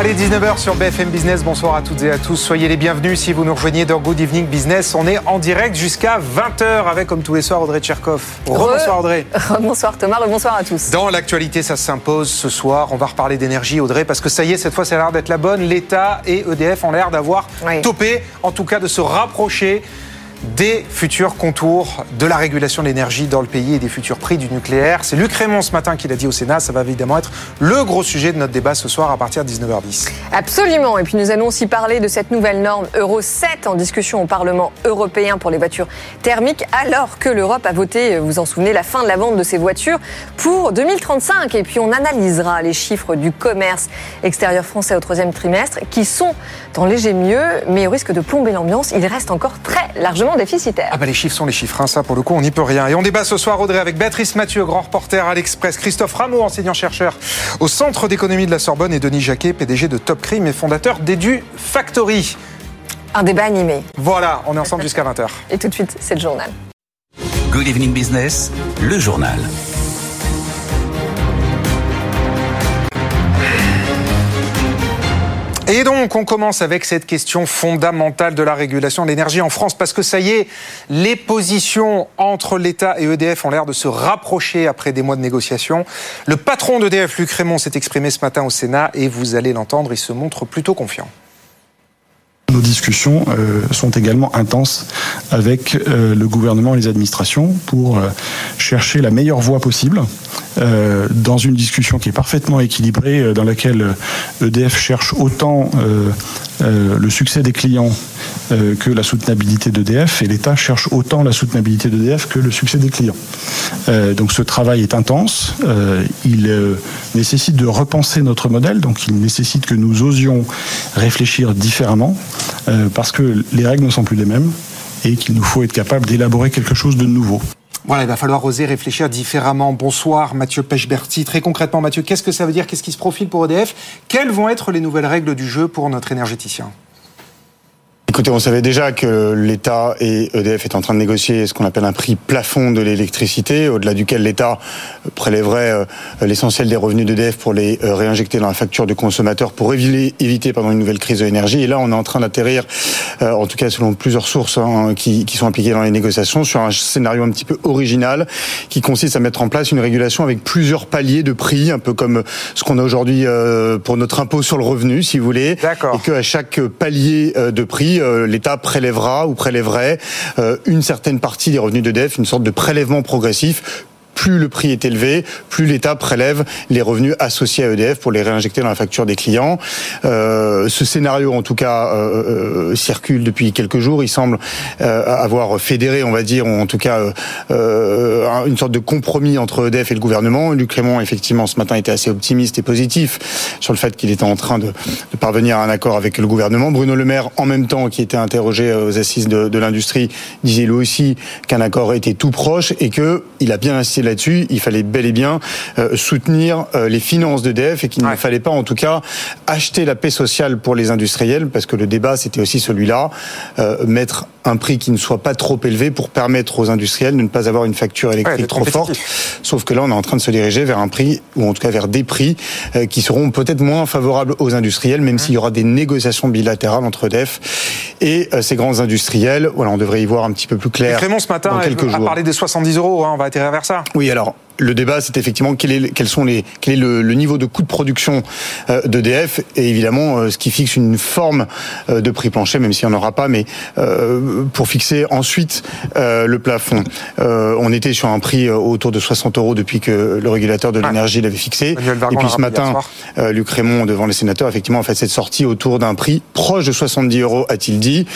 Allez, 19h sur BFM Business. Bonsoir à toutes et à tous. Soyez les bienvenus si vous nous rejoignez dans Good Evening Business. On est en direct jusqu'à 20h avec, comme tous les soirs, Audrey Tcherkov. Bonsoir Audrey. Bonsoir Thomas, bonsoir à tous. Dans l'actualité, ça s'impose ce soir. On va reparler d'énergie, Audrey, parce que ça y est, cette fois, ça a l'air d'être la bonne. L'État et EDF ont l'air d'avoir Oui. topé, en tout cas de se rapprocher des futurs contours de la régulation de l'énergie dans le pays et des futurs prix du nucléaire. C'est Luc Raymond ce matin qui l'a dit au Sénat. Ça va évidemment être le gros sujet de notre débat ce soir à partir de 19h10. Absolument. Et puis nous allons aussi parler de cette nouvelle norme Euro 7 en discussion au Parlement européen pour les voitures thermiques, alors que l'Europe a voté, vous vous en souvenez, la fin de la vente de ces voitures pour 2035. Et puis on analysera les chiffres du commerce extérieur français au troisième trimestre, qui sont en léger mieux, mais au risque de plomber l'ambiance, ils restent encore très largement déficitaires. Ah bah les chiffres sont les chiffres, hein, ça pour le coup on n'y peut rien. Et on débat ce soir Audrey avec Béatrice Mathieu, grand reporter à l'Express, Christophe Rameau, enseignant-chercheur au Centre d'économie de la Sorbonne et Denis Jacquet, PDG de Top Crime et fondateur d'Edu Factory. Un débat animé. Voilà, on est ensemble jusqu'à 20h. Et tout de suite, c'est le journal. Good Evening Business, le journal. Et donc, on commence avec cette question fondamentale de la régulation de l'énergie en France, parce que ça y est, les positions entre l'État et EDF ont l'air de se rapprocher après des mois de négociations. Le patron d'EDF, Luc Raymond, s'est exprimé ce matin au Sénat, et vous allez l'entendre, il se montre plutôt confiant. Nos discussions euh, sont également intenses avec euh, le gouvernement et les administrations pour euh, chercher la meilleure voie possible dans une discussion qui est parfaitement équilibrée, dans laquelle EDF cherche autant le succès des clients que la soutenabilité d'EDF et l'État cherche autant la soutenabilité d'EDF que le succès des clients. Donc ce travail est intense, il nécessite de repenser notre modèle, donc il nécessite que nous osions réfléchir différemment, euh, parce que les règles ne sont plus les mêmes et qu'il nous faut être capable d'élaborer quelque chose de nouveau. Voilà, il va falloir oser réfléchir différemment. Bonsoir Mathieu Pechberti. Très concrètement, Mathieu, qu'est-ce que ça veut dire? Qu'est-ce qui se profile pour EDF Quelles vont être les nouvelles règles du jeu pour notre énergéticien? Écoutez, on savait déjà que l'État et EDF étaient en train de négocier ce qu'on appelle un prix plafond de l'électricité, au-delà duquel l'État prélèverait euh, l'essentiel des revenus d'EDF pour les euh, réinjecter dans la facture du consommateur pour éviter, pendant une nouvelle crise de l'énergie. Et là, on est en train d'atterrir, euh, en tout cas selon plusieurs sources hein, qui, qui sont impliquées dans les négociations, sur un scénario un petit peu original qui consiste à mettre en place une régulation avec plusieurs paliers de prix, un peu comme ce qu'on a aujourd'hui pour notre impôt sur le revenu, si vous voulez. D'accord. Et qu'à chaque palier de prix, euh, l'État prélèvera ou prélèverait euh, une certaine partie des revenus d'EDF, une sorte de prélèvement progressif. Plus le prix est élevé, plus l'État prélève les revenus associés à EDF pour les réinjecter dans la facture des clients. Euh, ce scénario, en tout cas, euh, euh, circule depuis quelques jours. Il semble euh, avoir fédéré, on va dire, en tout cas, euh, euh, une sorte de compromis entre EDF et le gouvernement. Luc Clément, effectivement, ce matin était assez optimiste et positif sur le fait qu'il était en train de, de parvenir à un accord avec le gouvernement. Bruno Le Maire, en même temps, qui était interrogé aux assises de, de l'industrie, disait lui aussi qu'un accord était tout proche et que il a bien insisté là-dessus. Il fallait bel et bien euh, soutenir euh, les finances d'EDF et qu'il Ouais. ne fallait pas, en tout cas, acheter la paix sociale pour les industriels, parce que le débat, c'était aussi celui-là, euh, mettre un prix qui ne soit pas trop élevé pour permettre aux industriels de ne pas avoir une facture électrique trop forte. Sauf que là, on est en train de se diriger vers un prix, ou en tout cas vers des prix, euh, qui seront peut-être moins favorables aux industriels, même s'il y aura des négociations bilatérales entre EDF et euh, ces grands industriels. Voilà, on devrait y voir un petit peu plus clair. Luc Raymond, ce matin, dans quelques a jours. parlé des 70 euros. hein, on va atterrir vers ça. Oui, alors le débat, c'est effectivement quel est, quels sont les, quel est le, le niveau de coût de production euh, d'EDF et évidemment euh, ce qui fixe une forme euh, de prix plancher, même s'il n'y en aura pas, mais euh, pour fixer ensuite euh, le plafond. Euh, on était sur un prix autour de 60 euros depuis que le régulateur de l'énergie l'avait fixé. Et puis ce matin, euh, Luc Raymond, devant les sénateurs, effectivement, a fait cette sortie autour d'un prix proche de 70 euros, a-t-il dit.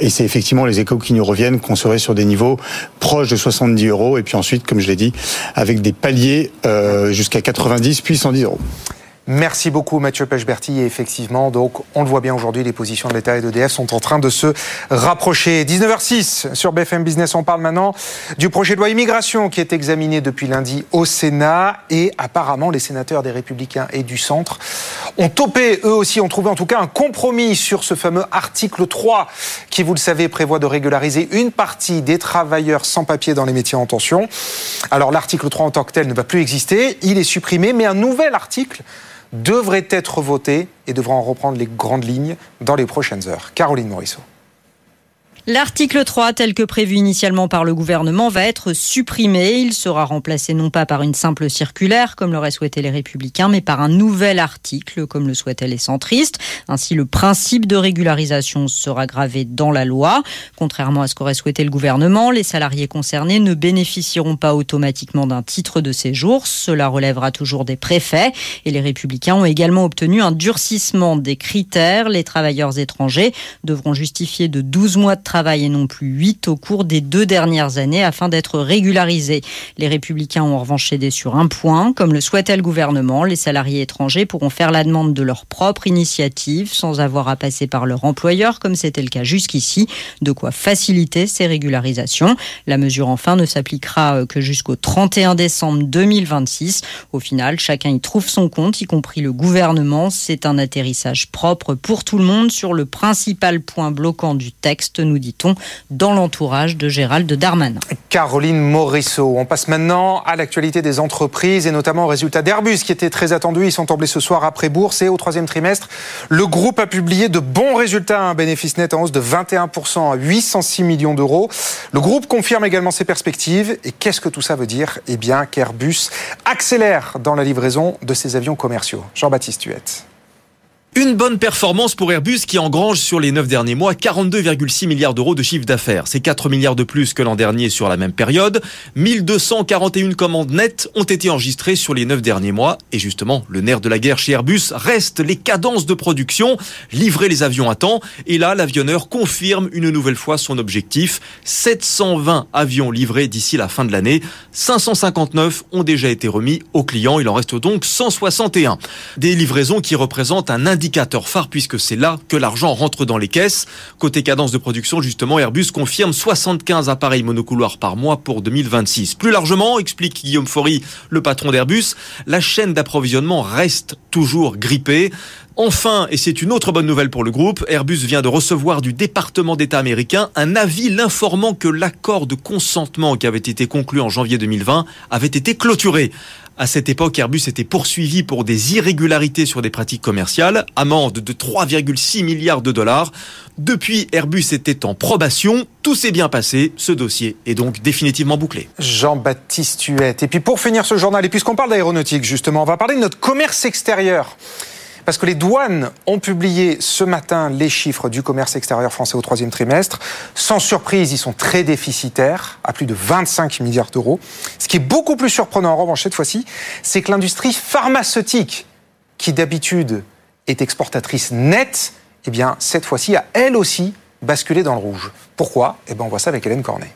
Et c'est effectivement les échos qui nous reviennent qu'on serait sur des niveaux proches de 70 euros. Et puis ensuite, comme je l'ai dit, avec des paliers euh, jusqu'à 90 puis 110 euros. Merci beaucoup Mathieu Pechberti. Et effectivement, donc, on le voit bien aujourd'hui, les positions de l'État et d'EDF sont en train de se rapprocher. 19h06 sur BFM Business, on parle maintenant du projet de loi immigration qui est examiné depuis lundi au Sénat. Et apparemment, les sénateurs des Républicains et du Centre ont topé, eux aussi, ont trouvé en tout cas un compromis sur ce fameux article 3 qui, vous le savez, prévoit de régulariser une partie des travailleurs sans papier dans les métiers en tension. Alors l'article 3 en tant que tel ne va plus exister, il est supprimé, mais un nouvel article devrait être voté et devra en reprendre les grandes lignes dans les prochaines heures. Caroline Morisseau. L'article 3, tel que prévu initialement par le gouvernement, va être supprimé. Il sera remplacé non pas par une simple circulaire, comme l'auraient souhaité les républicains, mais par un nouvel article, comme le souhaitaient les centristes. Ainsi, le principe de régularisation sera gravé dans la loi. Contrairement à ce qu'aurait souhaité le gouvernement, les salariés concernés ne bénéficieront pas automatiquement d'un titre de séjour. Cela relèvera toujours des préfets. Et les républicains ont également obtenu un durcissement des critères. Les travailleurs étrangers devront justifier de 12 mois de travail et non plus 8 au cours des deux dernières années afin d'être régularisés. Les républicains ont en revanche cédé sur un point. Comme le souhaitait le gouvernement, les salariés étrangers pourront faire la demande de leur propre initiative sans avoir à passer par leur employeur comme c'était le cas jusqu'ici, de quoi faciliter ces régularisations. La mesure enfin ne s'appliquera euh, que jusqu'au 31 décembre 2026. Au final, chacun y trouve son compte, y compris le gouvernement. C'est un atterrissage propre pour tout le monde sur le principal point bloquant du texte, nous dit-on, dans l'entourage de Gérald Darmanin. Caroline Morisseau. On passe maintenant à l'actualité des entreprises et notamment aux résultats d'Airbus qui étaient très attendus. Ils sont tombés ce soir après bourse et au troisième trimestre, le groupe a publié de bons résultats, un bénéfice net en hausse de 21% à 806 millions d'euros. Le groupe confirme également ses perspectives. Et qu'est-ce que tout ça veut dire? Eh bien qu'Airbus accélère dans la livraison de ses avions commerciaux. Jean-Baptiste Huette. Une bonne performance pour Airbus qui engrange sur les 9 derniers mois 42,6 milliards d'euros de chiffre d'affaires. C'est 4 milliards de plus que l'an dernier sur la même période. 1241 commandes nettes ont été enregistrées sur les 9 derniers mois. Et justement, le nerf de la guerre chez Airbus reste les cadences de production, livrer les avions à temps. Et là, l'avionneur confirme une nouvelle fois son objectif. 720 avions livrés d'ici la fin de l'année. 559 ont déjà été remis aux clients. Il en reste donc 161. Des livraisons qui représentent un indicateur phare puisque c'est là que l'argent rentre dans les caisses. Côté cadence de production, justement, Airbus confirme 75 appareils monocouloirs par mois pour 2026. Plus largement, explique Guillaume Faury, le patron d'Airbus, la chaîne d'approvisionnement reste toujours grippée. Enfin, et c'est une autre bonne nouvelle pour le groupe, Airbus vient de recevoir du département d'État américain un avis l'informant que l'accord de consentement qui avait été conclu en janvier 2020 avait été clôturé. À cette époque, Airbus était poursuivi pour des irrégularités sur des pratiques commerciales, amende de 3,6 milliards de dollars. Depuis, Airbus était en probation. Tout s'est bien passé. Ce dossier est donc définitivement bouclé. Jean-Baptiste Huette. Et puis pour finir ce journal, et puisqu'on parle d'aéronautique justement, on va parler de notre commerce extérieur. Parce que les douanes ont publié ce matin les chiffres du commerce extérieur français au troisième trimestre. Sans surprise, ils sont très déficitaires, à plus de 25 milliards d'euros. Ce qui est beaucoup plus surprenant en revanche cette fois-ci, c'est que l'industrie pharmaceutique, qui d'habitude est exportatrice nette, eh bien cette fois-ci a elle aussi basculé dans le rouge. Pourquoi? Eh bien on voit ça avec Hélène Cornet.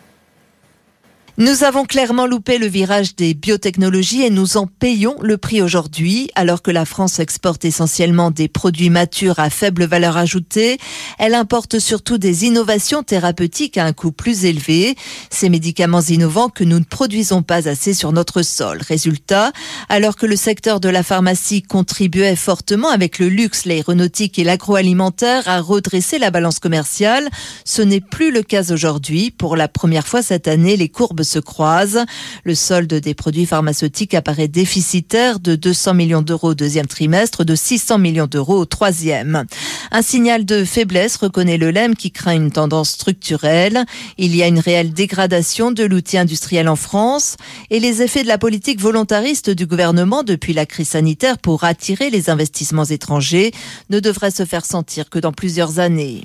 Nous avons clairement loupé le virage des biotechnologies et nous en payons le prix aujourd'hui. Alors que la France exporte essentiellement des produits matures à faible valeur ajoutée, elle importe surtout des innovations thérapeutiques à un coût plus élevé. Ces médicaments innovants que nous ne produisons pas assez sur notre sol. Résultat, alors que le secteur de la pharmacie contribuait fortement avec le luxe, l'aéronautique et l'agroalimentaire à redresser la balance commerciale, ce n'est plus le cas aujourd'hui. Pour la première fois cette année, les courbes se croisent. Le solde des produits pharmaceutiques apparaît déficitaire de 200 millions d'euros au deuxième trimestre, de 600 millions d'euros au troisième. Un signal de faiblesse, reconnaît le LEM, qui craint une tendance structurelle. Il y a une réelle dégradation de l'outil industriel en France et les effets de la politique volontariste du gouvernement depuis la crise sanitaire pour attirer les investissements étrangers ne devraient se faire sentir que dans plusieurs années.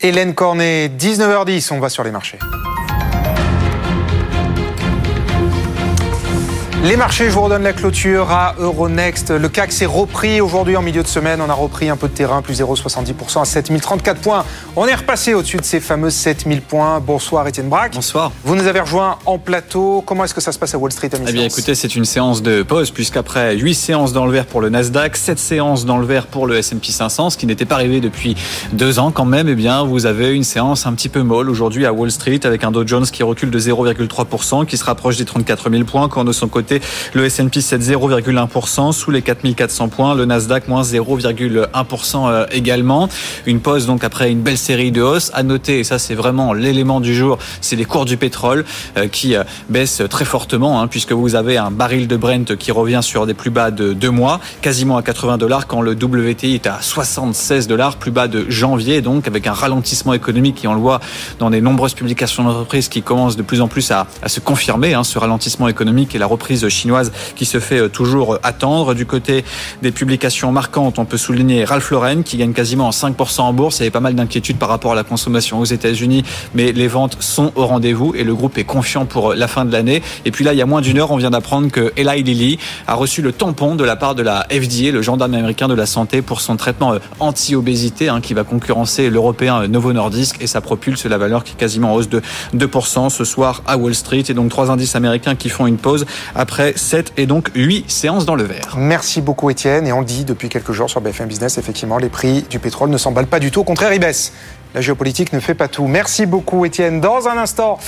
Hélène Cornet, 19h10, on va sur les marchés. Les marchés, je vous redonne la clôture à Euronext. Le CAC s'est repris aujourd'hui en milieu de semaine. On a repris un peu de terrain, plus 0,70% à 7034 points. On est repassé au-dessus de ces fameux 7000 points. Bonsoir Étienne Braque. Bonsoir. Vous nous avez rejoint en plateau. Comment est-ce que ça se passe à Wall Street à Eh bien écoutez, c'est une séance de pause puisqu'après 8 séances dans le vert pour le Nasdaq, 7 séances dans le vert pour le S&P 500, ce qui n'était pas arrivé depuis deux ans quand même, eh bien vous avez une séance un petit peu molle aujourd'hui à Wall Street avec un Dow Jones qui recule de 0,3%, qui se rapproche des 34 000 points, quand de son côté le S&P cède 0,1% sous les 4400 points, le Nasdaq moins 0,1% euh, également. Une pause donc après une belle série de hausses. À noter, et ça c'est vraiment l'élément du jour, c'est les cours du pétrole euh, qui euh, baissent très fortement, hein, puisque vous avez un baril de Brent qui revient sur des plus bas de deux mois, quasiment à 80 dollars, quand le WTI est à 76 dollars, plus bas de janvier, donc avec un ralentissement économique, et on le voit dans les nombreuses publications d'entreprises qui commencent de plus en plus à, à se confirmer, hein, ce ralentissement économique et la reprise chinoise qui se fait toujours attendre. Du côté des publications marquantes, on peut souligner Ralph Lauren qui gagne quasiment 5% en bourse. Il y avait pas mal d'inquiétudes par rapport à la consommation aux États-Unis, mais les ventes sont au rendez-vous et le groupe est confiant pour la fin de l'année. Et puis là, il y a moins d'une heure, on vient d'apprendre que Eli Lilly a reçu le tampon de la part de la FDA, le gendarme américain de la santé, pour son traitement anti-obésité hein, qui va concurrencer l'européen Novo Nordisk et ça propulse la valeur qui est quasiment en hausse de 2% ce soir à Wall Street. Et donc trois indices américains qui font une pause après 7 et donc 8 séances dans le vert. Merci beaucoup Étienne. Et on le dit depuis quelques jours sur BFM Business, effectivement, les prix du pétrole ne s'emballent pas du tout. Au contraire, ils baissent. La géopolitique ne fait pas tout. Merci beaucoup Étienne. Dans un instant,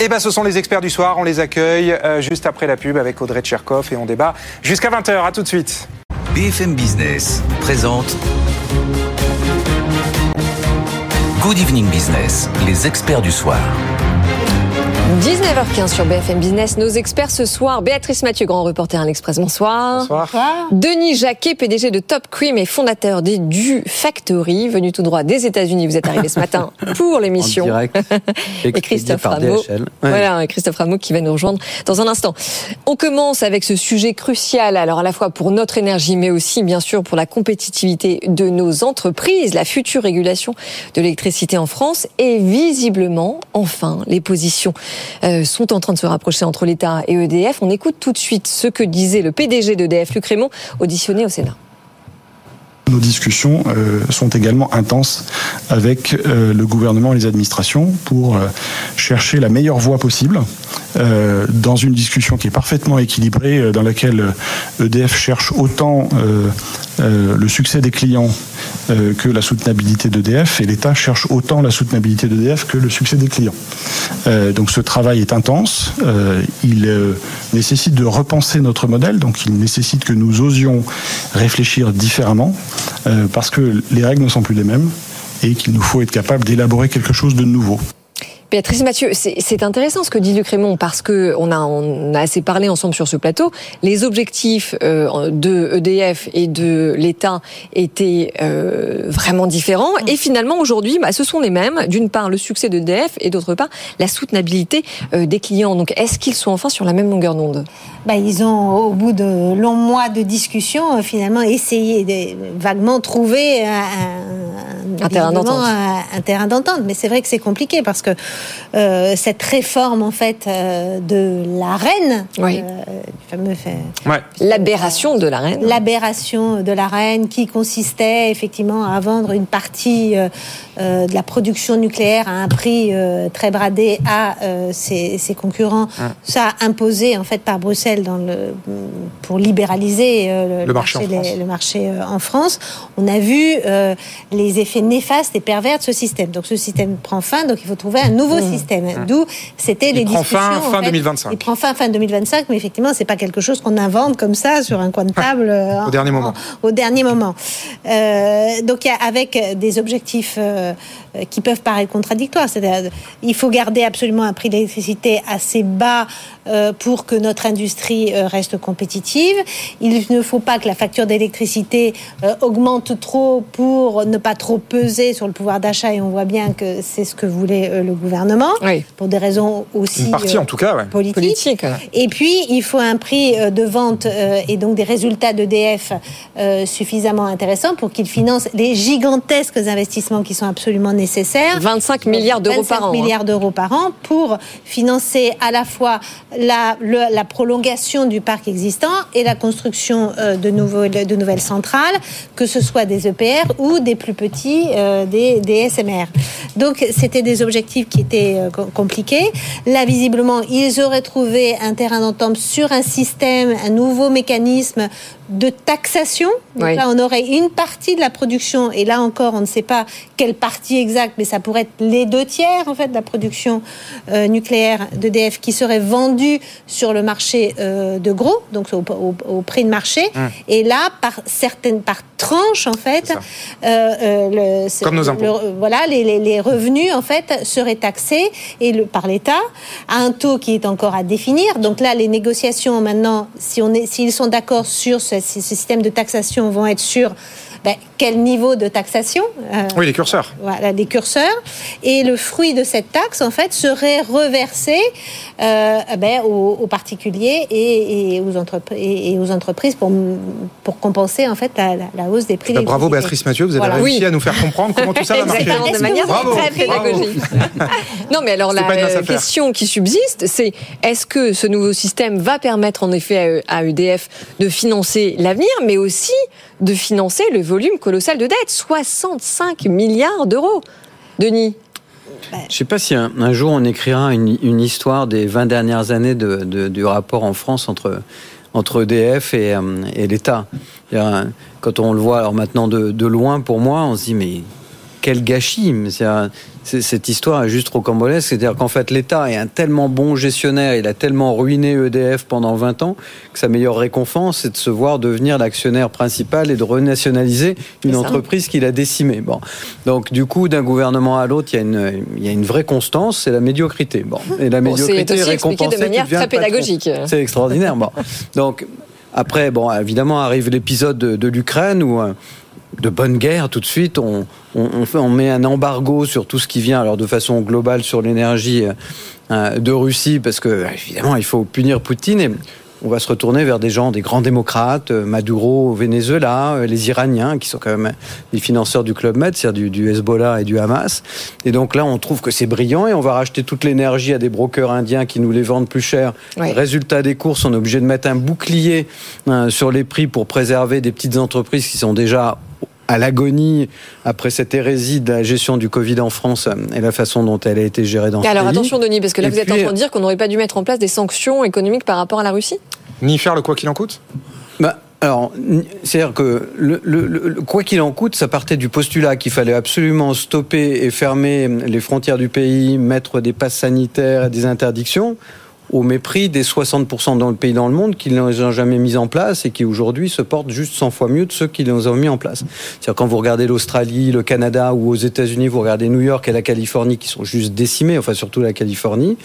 eh ben, ce sont les experts du soir. On les accueille euh, juste après la pub avec Audrey Tcherkov et on débat jusqu'à 20h. À tout de suite. BFM Business présente Good Evening Business, les experts du soir. 19h15 sur BFM Business. Nos experts ce soir, Béatrice Mathieu, grand reporter à l'Express. Bonsoir. Bonsoir. Denis Jacquet, PDG de Top Cream et fondateur des Du Factory, venu tout droit des États-Unis. Vous êtes arrivé ce matin pour l'émission. et Christophe Rameau. Voilà, et Christophe Rameau qui va nous rejoindre dans un instant. On commence avec ce sujet crucial, alors à la fois pour notre énergie, mais aussi bien sûr pour la compétitivité de nos entreprises, la future régulation de l'électricité en France et visiblement, enfin, les positions sont en train de se rapprocher entre l'État et EDF. On écoute tout de suite ce que disait le PDG d'EDF, Luc Raymond, auditionné au Sénat. Nos discussions euh, sont également intenses avec euh, le gouvernement et les administrations pour euh, chercher la meilleure voie possible dans une discussion qui est parfaitement équilibrée, dans laquelle EDF cherche autant le succès des clients que la soutenabilité d'EDF et l'État cherche autant la soutenabilité d'EDF que le succès des clients. donc ce travail est intense, il nécessite de repenser notre modèle, donc il nécessite que nous osions réfléchir différemment parce que les règles ne sont plus les mêmes et qu'il nous faut être capable d'élaborer quelque chose de nouveau. Béatrice Mathieu, c'est intéressant ce que dit Luc Raymond parce que on a, on a assez parlé ensemble sur ce plateau. Les objectifs euh, de EDF et de l'État étaient euh, vraiment différents et finalement aujourd'hui, bah, ce sont les mêmes. D'une part, le succès d'EDF et d'autre part, la soutenabilité euh, des clients. Donc, est-ce qu'ils sont enfin sur la même longueur d'onde? Bah, Ils ont, au bout de longs mois de discussion, finalement essayé de vaguement trouver un, un terrain d'entente. Un, un terrain d'entente. Mais c'est vrai que c'est compliqué parce que cette réforme en fait euh, de la reine, oui. Euh, fameux fait, ouais. l'aberration de la reine, l'aberration de la reine qui consistait effectivement à vendre une partie euh, de la production nucléaire à un prix euh, très bradé à ses, ses, concurrents, ouais. ça a imposé en fait par Bruxelles dans le pour libéraliser le, le, marché, marché, en les, le marché en France. On a vu les effets néfastes et pervers de ce système. Donc ce système prend fin, donc il faut trouver un nouveau mmh. système. Mmh. D'où c'était les prend discussions. Fin, fin en fait, 2025. Il prend fin fin 2025, mais effectivement, c'est pas quelque chose qu'on invente comme ça sur un coin de table au en, dernier moment. En, au dernier moment. Euh, donc avec des objectifs euh, qui peuvent paraître contradictoires. C'est-à-dire, il faut garder absolument un prix d'électricité assez bas euh, pour que notre industrie euh, reste compétitive. Il ne faut pas que la facture d'électricité euh, augmente trop pour ne pas trop peser sur le pouvoir d'achat. Et on voit bien que c'est ce que voulait euh, le gouvernement, oui. pour des raisons aussi Une partie, en tout cas, ouais. politiques. Politique. Et puis, il faut un prix prix euh, de vente euh, et donc des résultats d'EDF euh, suffisamment intéressants pour qu'il finance les gigantesques investissements qui sont absolument nécessaires. 25 milliards d'euros par an. 25 milliards hein. d'euros par an pour financer à la fois la, le- la prolongation du parc existant et la construction euh, de, nouveaux, de nouvelles centrales, que ce soit des EPR ou des plus petits, euh, des, des SMR. Donc c'était des objectifs qui étaient euh, com- compliqués. Là, visiblement, ils auraient trouvé un terrain d'entente sur un système, un nouveau mécanisme de taxation. Donc Oui. là, on aurait une partie de la production, et là encore, on ne sait pas quelle partie exacte, mais ça pourrait être les deux tiers en fait de la production euh, nucléaire d'EDF qui serait vendue sur le marché euh, de gros, donc au, au- au prix de marché. Hum. Et là, par certaines, par tranche en fait, euh, le- c'est- Comme nos impôts. le- voilà, les, les- les revenus en fait seraient taxés et le, par l'État à un taux qui est encore à définir. Donc là, les négociations maintenant, si on est, s'ils sont d'accord sur ce, ce système de taxation, vont être sur ben, quel niveau de taxation. euh, Oui, les curseurs. voilà, des curseurs. Et le fruit de cette taxe, en fait, serait reversé euh, ben, aux, aux particuliers et, et aux entreprises, et, et aux entreprises pour, pour compenser en fait la, la- la hausse des prix. Bah, bravo. Béatrice Mathieu, vous avez Voilà. réussi Oui. à nous faire comprendre comment tout ça va marcher. De manière Bravo, très pédagogique. non, mais alors la question qui subsiste, c'est est-ce que ce nouveau système va permettre en effet à à EDF de financer l'avenir, mais aussi de financer le volume colossal de dette 65 milliards d'euros. Denis Je ne sais pas si un, jour on écrira une, histoire des 20 dernières années du rapport en France entre, EDF et, euh, et l'État. Quand on le voit alors maintenant de, loin, pour moi, on se dit mais quel gâchis Cette histoire est juste rocambolesque. C'est-à-dire qu'en fait, l'État est un tellement bon gestionnaire, il a tellement ruiné EDF pendant 20 ans, que sa meilleure récompense, c'est de se voir devenir l'actionnaire principal et de renationaliser une entreprise qu'il a décimée. Bon. Donc, du coup, d'un gouvernement à l'autre, il y, a une- il y a une vraie constance, c'est la médiocrité. Bon. Et la Bon, médiocrité de récompensée, tu manière très pédagogique. C'est extraordinaire. Bon. Donc, après, bon, évidemment, arrive l'épisode de, de l'Ukraine où. Euh, de bonne guerre, tout de suite, on, on, on fait, on met un embargo sur tout ce qui vient, alors de façon globale sur l'énergie euh, de Russie, parce que évidemment, il faut punir Poutine. Et on va se retourner vers des gens, des grands démocrates, euh, Maduro au Venezuela, euh, les Iraniens, qui sont quand même les financeurs du Club Med, c'est-à-dire du, du Hezbollah et du Hamas. Et donc là, on trouve que c'est brillant et on va racheter toute l'énergie à des brokers indiens qui nous les vendent plus cher. Oui. Résultat des courses, on est obligé de mettre un bouclier euh, sur les prix pour préserver des petites entreprises qui sont déjà à l'agonie après cette hérésie de la gestion du Covid en France et la façon dont elle a été gérée dans ce Alors pays. attention Denis, parce que là Et vous êtes en train de dire qu'on n'aurait pas dû mettre en place des sanctions économiques par rapport à la Russie? Ni faire le quoi qu'il en coûte? Bah, alors, c'est-à-dire que le, le- le- le- quoi qu'il en coûte, ça partait du postulat qu'il fallait absolument stopper et fermer les frontières du pays, mettre des passes sanitaires et des interdictions au mépris des 60% dans le pays dans le monde qui ne les ont jamais mis en place et qui aujourd'hui se portent juste 100 fois mieux de ceux qui les ont mis en place. C'est-à-dire quand vous regardez l'Australie, le Canada ou aux États-Unis, vous regardez New York et la Californie qui sont juste décimés, enfin surtout la Californie,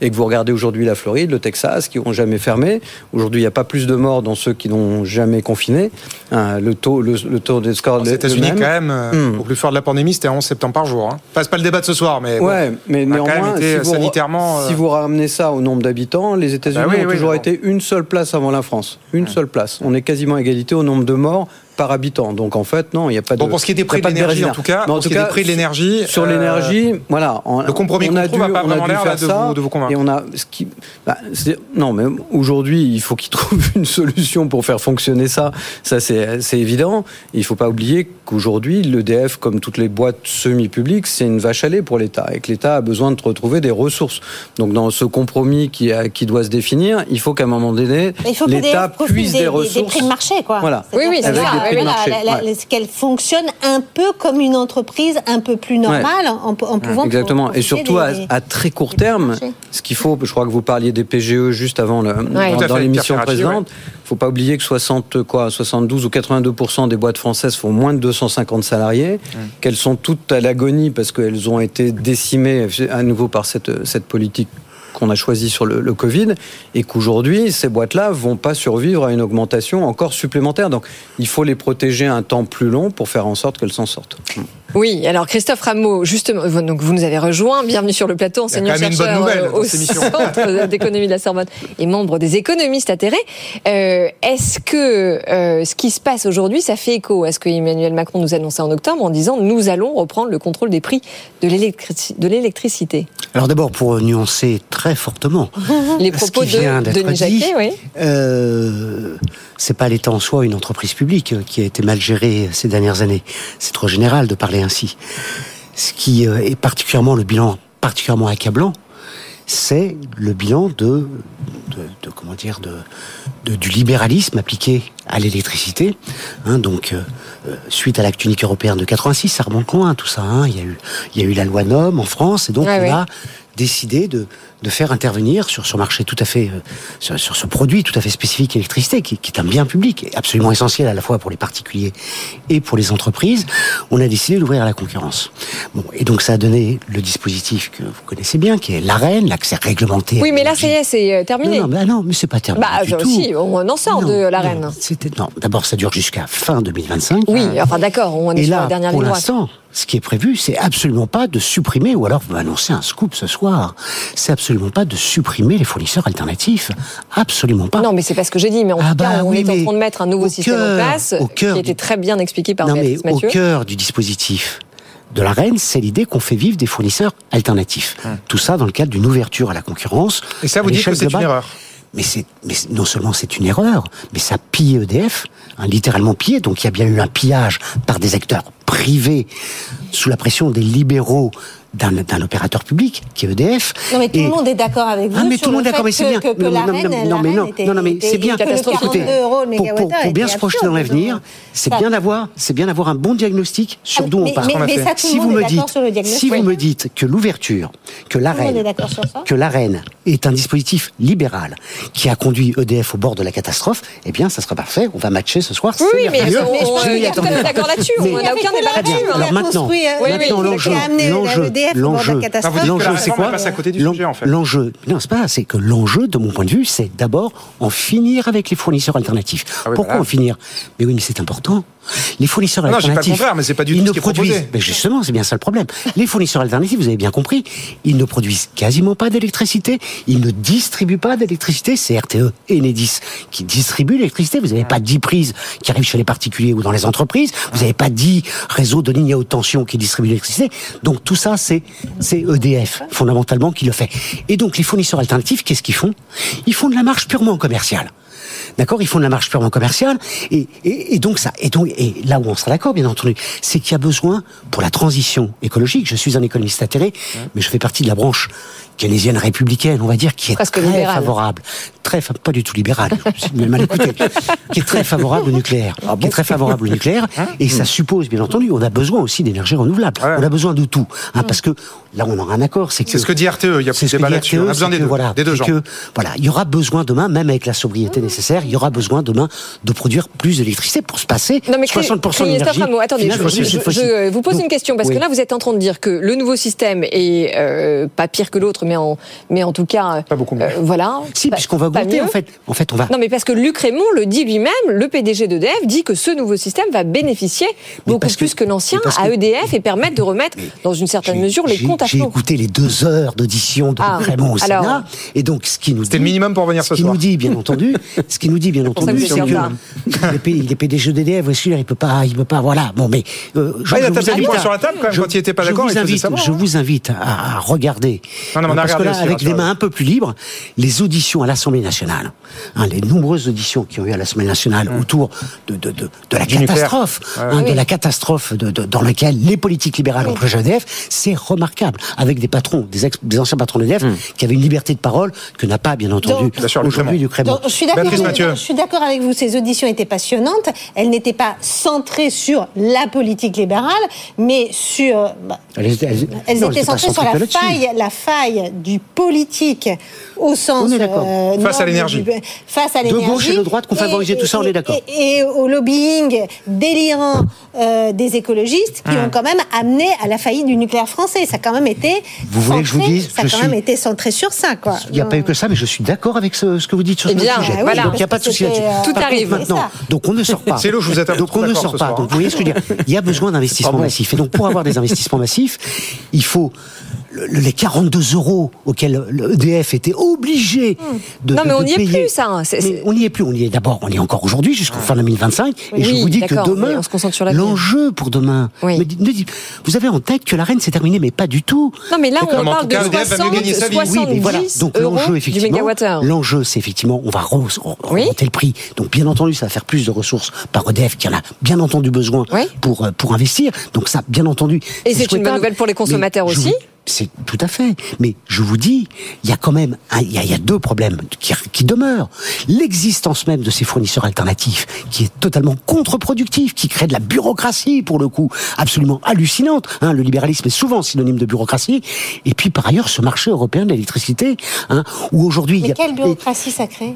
et que vous regardez aujourd'hui la Floride, le Texas qui n'ont jamais fermé. Aujourd'hui, il n'y a pas plus de morts dans ceux qui n'ont jamais confiné. Hein, le taux, le, le taux des scores Aux États-Unis, quand même, euh, Hmm. au plus fort de la pandémie, c'était à 11 septembre par jour. Hein. C'est pas le débat de ce soir, mais. bon, Ouais, mais on a quand néanmoins, été si vous, sanitairement. si euh, vous ramenez ça au nombre d'habitants, les États-Unis bah oui, ont oui, toujours non. été une seule place avant la France. Une seule place. On est quasiment à égalité au nombre de morts par habitant. Donc en fait, non, il n'y a pas de. Bon, pour ce qui est des prix de l'énergie, en tout cas, en pour ce tout qui est des cas, prix de l'énergie, Sur euh, l'énergie, voilà. on- le compromis on qu'on a trouve dû, a pas on a vraiment dû l'air, de ça. vous- de vous convaincre. Et on a ce qui, bah, non, mais aujourd'hui, il faut qu'ils trouvent une solution pour faire fonctionner ça. Ça, c'est c'est évident. Et il faut pas oublier qu'aujourd'hui, l'EDF, comme toutes les boîtes semi-publiques, c'est une vache à lait pour l'État et que l'État a besoin de retrouver des ressources. Donc, dans ce compromis qui, a- qui doit se définir, il faut qu'à un moment donné, Il faut que l'État puise des, des, ressources. des prix de marché, quoi. Voilà. Oui, oui, Avec ça, des prix de voilà, marché, la- la- ouais. Qu'elle fonctionne un peu comme une entreprise un peu plus normale en, en pouvant Exactement. Et surtout des- à, des- à très court terme, ce qu'il faut, je crois que vous parliez des PGE juste avant le, Tout à dans, l'émission précédente. Il faut pas oublier que 60, quoi, 72 ou 82 des boîtes françaises font moins de 250 salariés, qu'elles sont toutes à l'agonie parce qu'elles ont été décimées à nouveau par cette, cette politique qu'on a choisie sur le, le Covid et qu'aujourd'hui ces boîtes-là vont pas survivre à une augmentation encore supplémentaire. Donc il faut les protéger un temps plus long pour faire en sorte qu'elles s'en sortent. Oui, alors Christophe Rameau, justement, vous- donc vous nous avez rejoint. Bienvenue sur le plateau, enseignant-chercheur euh, au. Centre d'économie de la Sorbonne et membre des économistes atterrés. Euh, Est-ce que euh, ce qui se passe aujourd'hui, ça fait écho à ce que Emmanuel Macron nous annonçait en octobre en disant nous allons reprendre le contrôle des prix de l'électrici- de l'électricité Alors d'abord, pour nuancer très fortement Les ce propos qui vient de d'être Denis dit, Jacquet, oui. euh, c'est pas l'État en soi une entreprise publique qui a été mal gérée ces dernières années. C'est trop général de parler ainsi. Ce qui euh, est particulièrement le bilan particulièrement accablant, c'est le bilan de, de, de- comment dire de, de- du libéralisme appliqué à l'électricité. Hein, donc euh, euh, suite à l'acte unique européen de 86, ça remonte loin tout ça. hein. Il y a eu il y a eu la loi NOM en France et donc on a décidé de, de faire intervenir sur ce marché tout à fait euh, sur, sur ce produit tout à fait spécifique électricité qui, qui est un bien public et absolument essentiel à la fois pour les particuliers et pour les entreprises. On a décidé d'ouvrir à la concurrence. Bon et donc ça a donné le dispositif que vous connaissez bien qui est l'AREN, l'accès réglementé. Oui, mais là, ça y est, c'est euh, terminé. Non, non, mais, ah non, mais c'est pas terminé. bah, du tout. si, on en sort Non, de la non, reine. C'était non. D'abord, ça dure jusqu'à fin 2025. Oui, enfin d'accord, on est Et sur là, la dernière pour ligne droite. Ce qui est prévu, c'est absolument pas de supprimer, ou alors vous m'annoncez un scoop ce soir, c'est absolument pas de supprimer les fournisseurs alternatifs. Absolument pas. Non, mais c'est pas ce que j'ai dit, mais en Ah tout cas, bah on oui, est en train de mettre un nouveau au système en place, au cœur qui a été du- très bien expliqué par non, mais Béatrice au Mathieu. cœur du dispositif de la reine, c'est l'idée qu'on fait vivre des fournisseurs alternatifs. Tout ça dans le cadre d'une ouverture à la concurrence. Hum. Et ça, vous dites que c'est une erreur Mais c'est, non seulement c'est une erreur, mais ça pille EDF, hein, littéralement pillé. Donc il y a bien eu un pillage par des acteurs privés sous la pression des libéraux d'un, opérateur public qui est EDF. Non, mais tout Et- le monde est d'accord avec vous. ah mais sur tout le monde est fait d'accord, mais c'est que- bien. Que, que Non, la non, reine, non, la non, mais non, était- non, non, mais c'est bien. que le Catastrophe. 42 Écoutez, pour, pour- pour bien se projeter dans l'avenir, c'est bien d'avoir, c'est bien d'avoir un bon diagnostic sur Ah, d'où on part. mais- mais ça, tout le si monde vous est me d'accord dites, sur le diagnostic. si vous me dites que l'ouverture, que la reine, d'accord sur ça. que la reine est un dispositif libéral qui a conduit EDF au bord de la catastrophe, eh bien, ça sera parfait. On va matcher ce soir. Oui, mais Je attendais. d'accord là-dessus, on n'a aucun débat là-dessus, hein. Alors maintenant, euh, l'enjeu, l'enjeu, l'enjeu. Ah, l'enjeu, c'est quoi passe à côté du L'en- sujet, en fait. L'enjeu, non, c'est pas, c'est que l'enjeu, de mon point de vue, c'est d'abord en finir avec les fournisseurs alternatifs. Ah oui, Pourquoi voilà. en finir? Mais oui, mais c'est important. Les fournisseurs Non, non, j'ai pas le alternatifs. contraire, mais c'est pas du tout ne ce qui est produisent. proposé. Mais justement, c'est bien ça le problème. Les fournisseurs alternatifs, vous avez bien compris, ils ne produisent quasiment pas d'électricité. Ils ne distribuent pas d'électricité. C'est RTE et Enedis qui distribuent l'électricité. Vous n'avez pas 10 prises qui arrivent chez les particuliers ou dans les entreprises. Vous n'avez pas 10 réseaux de lignes à haute tension qui distribuent l'électricité. Donc tout ça, c'est c'est EDF fondamentalement qui le fait. Et donc les fournisseurs alternatifs, qu'est-ce qu'ils font? Ils font de la marge purement commerciale. D'accord? Ils font de la marge purement commerciale. Et, et, et donc, ça, et donc, et là où on sera d'accord, bien entendu, c'est qu'il y a besoin, pour la transition écologique, je suis un économiste atterré, mais je fais partie de la branche keynésienne républicaine, on va dire, qui est Presque très libérale. favorable, très pas du tout libérale, m'avez mal écouté, qui est très favorable au nucléaire, qui est très favorable au nucléaire, et ça suppose, bien entendu, on a besoin aussi d'énergie renouvelable. On a besoin de tout, hein, parce que là, on aura un accord, c'est que C'est ce que dit RTE, il y a c'est plus de que débat là-dessus. On a besoin des que, deux, voilà, des deux c'est gens. que, voilà, il y aura besoin demain, même avec la sobriété nécessaire, il y aura besoin demain de produire plus d'électricité pour se passer Non, mais 60% de Christophe l'énergie. Rameau, attendez, je, je- vous pose Donc, une question, parce oui. que là, vous êtes en train de dire que le nouveau système est euh, pas pire que l'autre, mais en, mais en tout cas. Pas beaucoup mieux. voilà. Si, Pas- puisqu'on va mieux. en fait. En fait, on va. Non, mais parce que Luc Raymond le dit lui-même, le PDG d'EDF dit que ce nouveau système va bénéficier beaucoup plus que, l'ancien que- à EDF et permettre de remettre, dans une certaine mesure, les J'ai- comptes à J'ai flot. écouté les deux heures d'audition de Ah, Raymond au alors- Sénat, et donc ce qui nous C'était le minimum pour venir ce ce qui soir. nous dit, bien entendu, ce qui nous dit, bien entendu, que c'est vous que P- les PDG d'EDF, voici celui-là, il peut pas, il peut pas, voilà. Bon, mais euh, je, Ah, il a tapé vous du poing sur la table, quand même, je- quand il était pas d'accord, vous il je hein. vous invite à, regarder, Non, non, mais on a parce que là, aussi, avec rassurez-vous. les mains un peu plus libres, les auditions à l'Assemblée nationale, hein, les nombreuses auditions qui ont eu à l'Assemblée nationale autour de, de, de, de la catastrophe, Ouais. hein, de la catastrophe de, dans laquelle les politiques libérales ont plongé EDF, c'est remarquable. Avec des patrons, des, ex- des anciens patrons d'EDF, qui avaient une liberté de parole que n'a pas, bien entendu, aujourd'hui Raymond. Donc, je suis d'accord. Avec- vous. Ces auditions étaient passionnantes. Elles n'étaient pas centrées sur la politique libérale, mais sur. bah, Elles, elles- elles non, étaient centrées sur faille, la faille du politique au sens On est d'accord. euh, Face à l'énergie. du- face à De l'énergie. gauche et de droite qu'on favorisait tout ça, on est d'accord. Et, et au lobbying délirant euh, des écologistes qui ont quand même amené à la faillite du nucléaire français. Ça a quand même été. Vous voulez que je vous centré- dise, Ça a quand suis- même été centré sur ça, quoi. Il n'y a pas eu que ça, mais je suis d'accord avec ce, ce que vous dites sur Eh ce bien, sujet. voilà. Donc il n'y a pas de souci là-dessus. euh, Tout Par contre, arrive. Maintenant, Donc on ne sort pas. C'est où je vous peu Donc on ne sort pas. Donc vous voyez ce que je veux dire Il y a besoin d'investissements massifs. Et donc pour avoir des investissements massifs, il faut le- les 42 euros auxquels le EDF était obligé de, Non, de- mais on n'y est plus, ça. hein. C'est- Mais c'est- on n'y est plus. On y est d'abord. On y est encore aujourd'hui jusqu'en fin 2025. Et je vous dis que demain, l'enjeu pour demain. Oui. me dit- me dit- vous avez en tête que la reine s'est terminée, mais pas du tout. Non, mais là, on parle de cas, EDF va mieux 60, gagner sa vie. 70 Oui, mais voilà. Donc euros l'enjeu, effectivement, l'enjeu, c'est effectivement, on va remonter le prix. Donc bien entendu, ça va faire plus de ressources par EDF qui en a bien entendu besoin Oui. pour euh, pour investir. Donc ça, bien entendu. Et c'est une bonne nouvelle pour les consommateurs aussi. C'est tout à fait. Mais je vous dis, il y a quand même, il y, a, il y a deux problèmes qui, qui demeurent. L'existence même de ces fournisseurs alternatifs, qui est totalement contre-productif, qui crée de la bureaucratie pour le coup, absolument hallucinante. Hein, le libéralisme est souvent synonyme de bureaucratie. Et puis par ailleurs, ce marché européen de l'électricité, hein, où aujourd'hui il y Mais a quelle bureaucratie ça crée?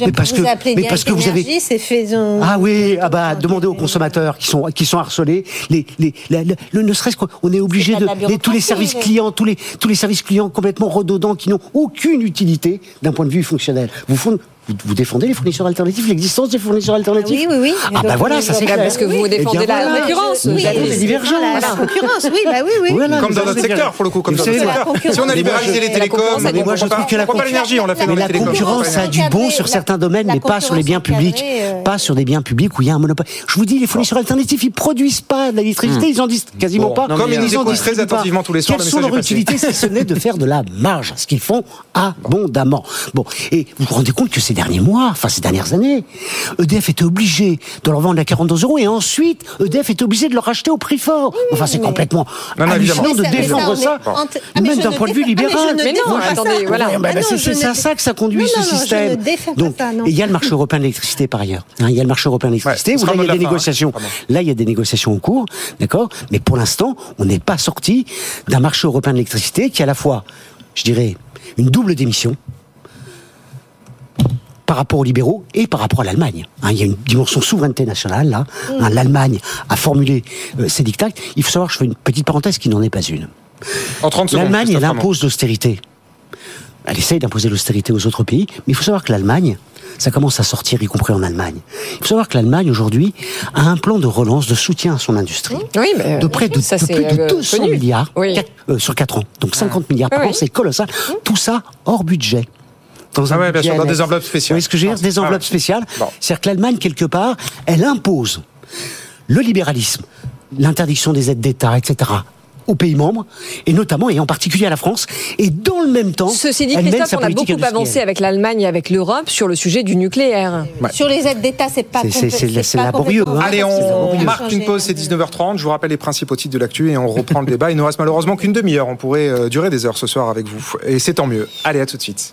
Mais parce vous que- mais parce que vous avez- on- Ah oui, ah bah demandez aux consommateurs qui sont qui sont harcelés, les les la- la- le ne serait-ce qu'on est obligé pas de, de les- tous les services clients, tous les tous les services clients complètement redondants qui n'ont aucune utilité d'un point de vue fonctionnel. Vous fond- vous, vous défendez les fournisseurs alternatifs, l'existence des fournisseurs alternatifs oui, oui, oui. Ah bah Donc, voilà, ça c'est clair. parce que vous Eh bien, défendez la voilà. concurrence. Oui, avons oui, des c'est divergences. La, la concurrence, oui, bah oui, oui. Voilà, Comme dans notre secteur, pour le coup, comme dans notre secteur. Si on a libéralisé les la télécoms, moi, je trouve que la l'énergie, on l'a fait dans les la télécoms. concurrence a du bon sur la- certains domaines, la mais pas sur les biens publics, euh, pas sur des biens publics où il y a un monopole. Je vous dis, les fournisseurs alternatifs, ils produisent pas de l'électricité, ils en disent quasiment pas. non, mais ils nous en distribuent très attentivement tous les soirs, Quelles le sont leurs utilités si ce n'est de faire de la marge, ce qu'ils font abondamment. Bon, et vous vous rendez compte que ces derniers mois, enfin ces dernières années, EDF était obligé de leur vendre à 42 euros et ensuite EDF était obligé de leur racheter au prix fort. Enfin, c'est mais- complètement Non, hallucinant de Mais ça- mais défendre ça, Ah, même je d'un ne point de vue ah, mais libéral. Mais non, attendez, voilà. Ah bah, non, c'est à ça que ça conduit Non, ce système. Donc, il y a le marché européen de l'électricité par ailleurs. Hein, il y a le marché européen de l'électricité où là il y a des hein. négociations. Là il y a des négociations en cours, d'accord. Mais pour l'instant, on n'est pas sorti d'un marché européen de l'électricité qui est à la fois, je dirais, une double démission par rapport aux libéraux et par rapport à l'Allemagne. Hein, il y a une dimension souveraineté nationale là. Hein, L'Allemagne a formulé euh, ses dictats. Il faut savoir, je fais une petite parenthèse qui n'en est pas une. En 30 secondes. L'Allemagne, elle impose l'austérité. Elle essaye d'imposer l'austérité aux autres pays, mais il faut savoir que l'Allemagne, ça commence à sortir, y compris en Allemagne. Il faut savoir que l'Allemagne, aujourd'hui, a un plan de relance, de soutien à son industrie. Oui, mais, De près de, ça, de c'est, plus de euh, 200 connu. milliards Oui. euh, sur 4 ans. Donc 50 milliards par Oui, an, oui. c'est colossal. Tout ça hors budget. Dans Ah ouais, bien sûr, dans des enveloppes spéciales. Vous voyez ce que je veux dire Ah, Des ah enveloppes spéciales. Bon. C'est-à-dire que l'Allemagne, quelque part, elle impose le libéralisme, l'interdiction des aides d'État, etc., aux pays membres, et notamment, et en particulier à la France, et dans le même temps, Ceci dit, elle mène Christophe, sa on a politique beaucoup avancé avec l'Allemagne et avec l'Europe sur le sujet du nucléaire. Sur les aides d'État, c'est pas C'est- laborieux, hein. Allez, on marque une pause, c'est 19h30. Je vous rappelle les principaux titres de l'actu et on reprend le débat. Il nous reste malheureusement qu'une demi-heure. On pourrait euh, durer des heures ce soir avec vous. Et c'est tant mieux. Allez, à tout de suite.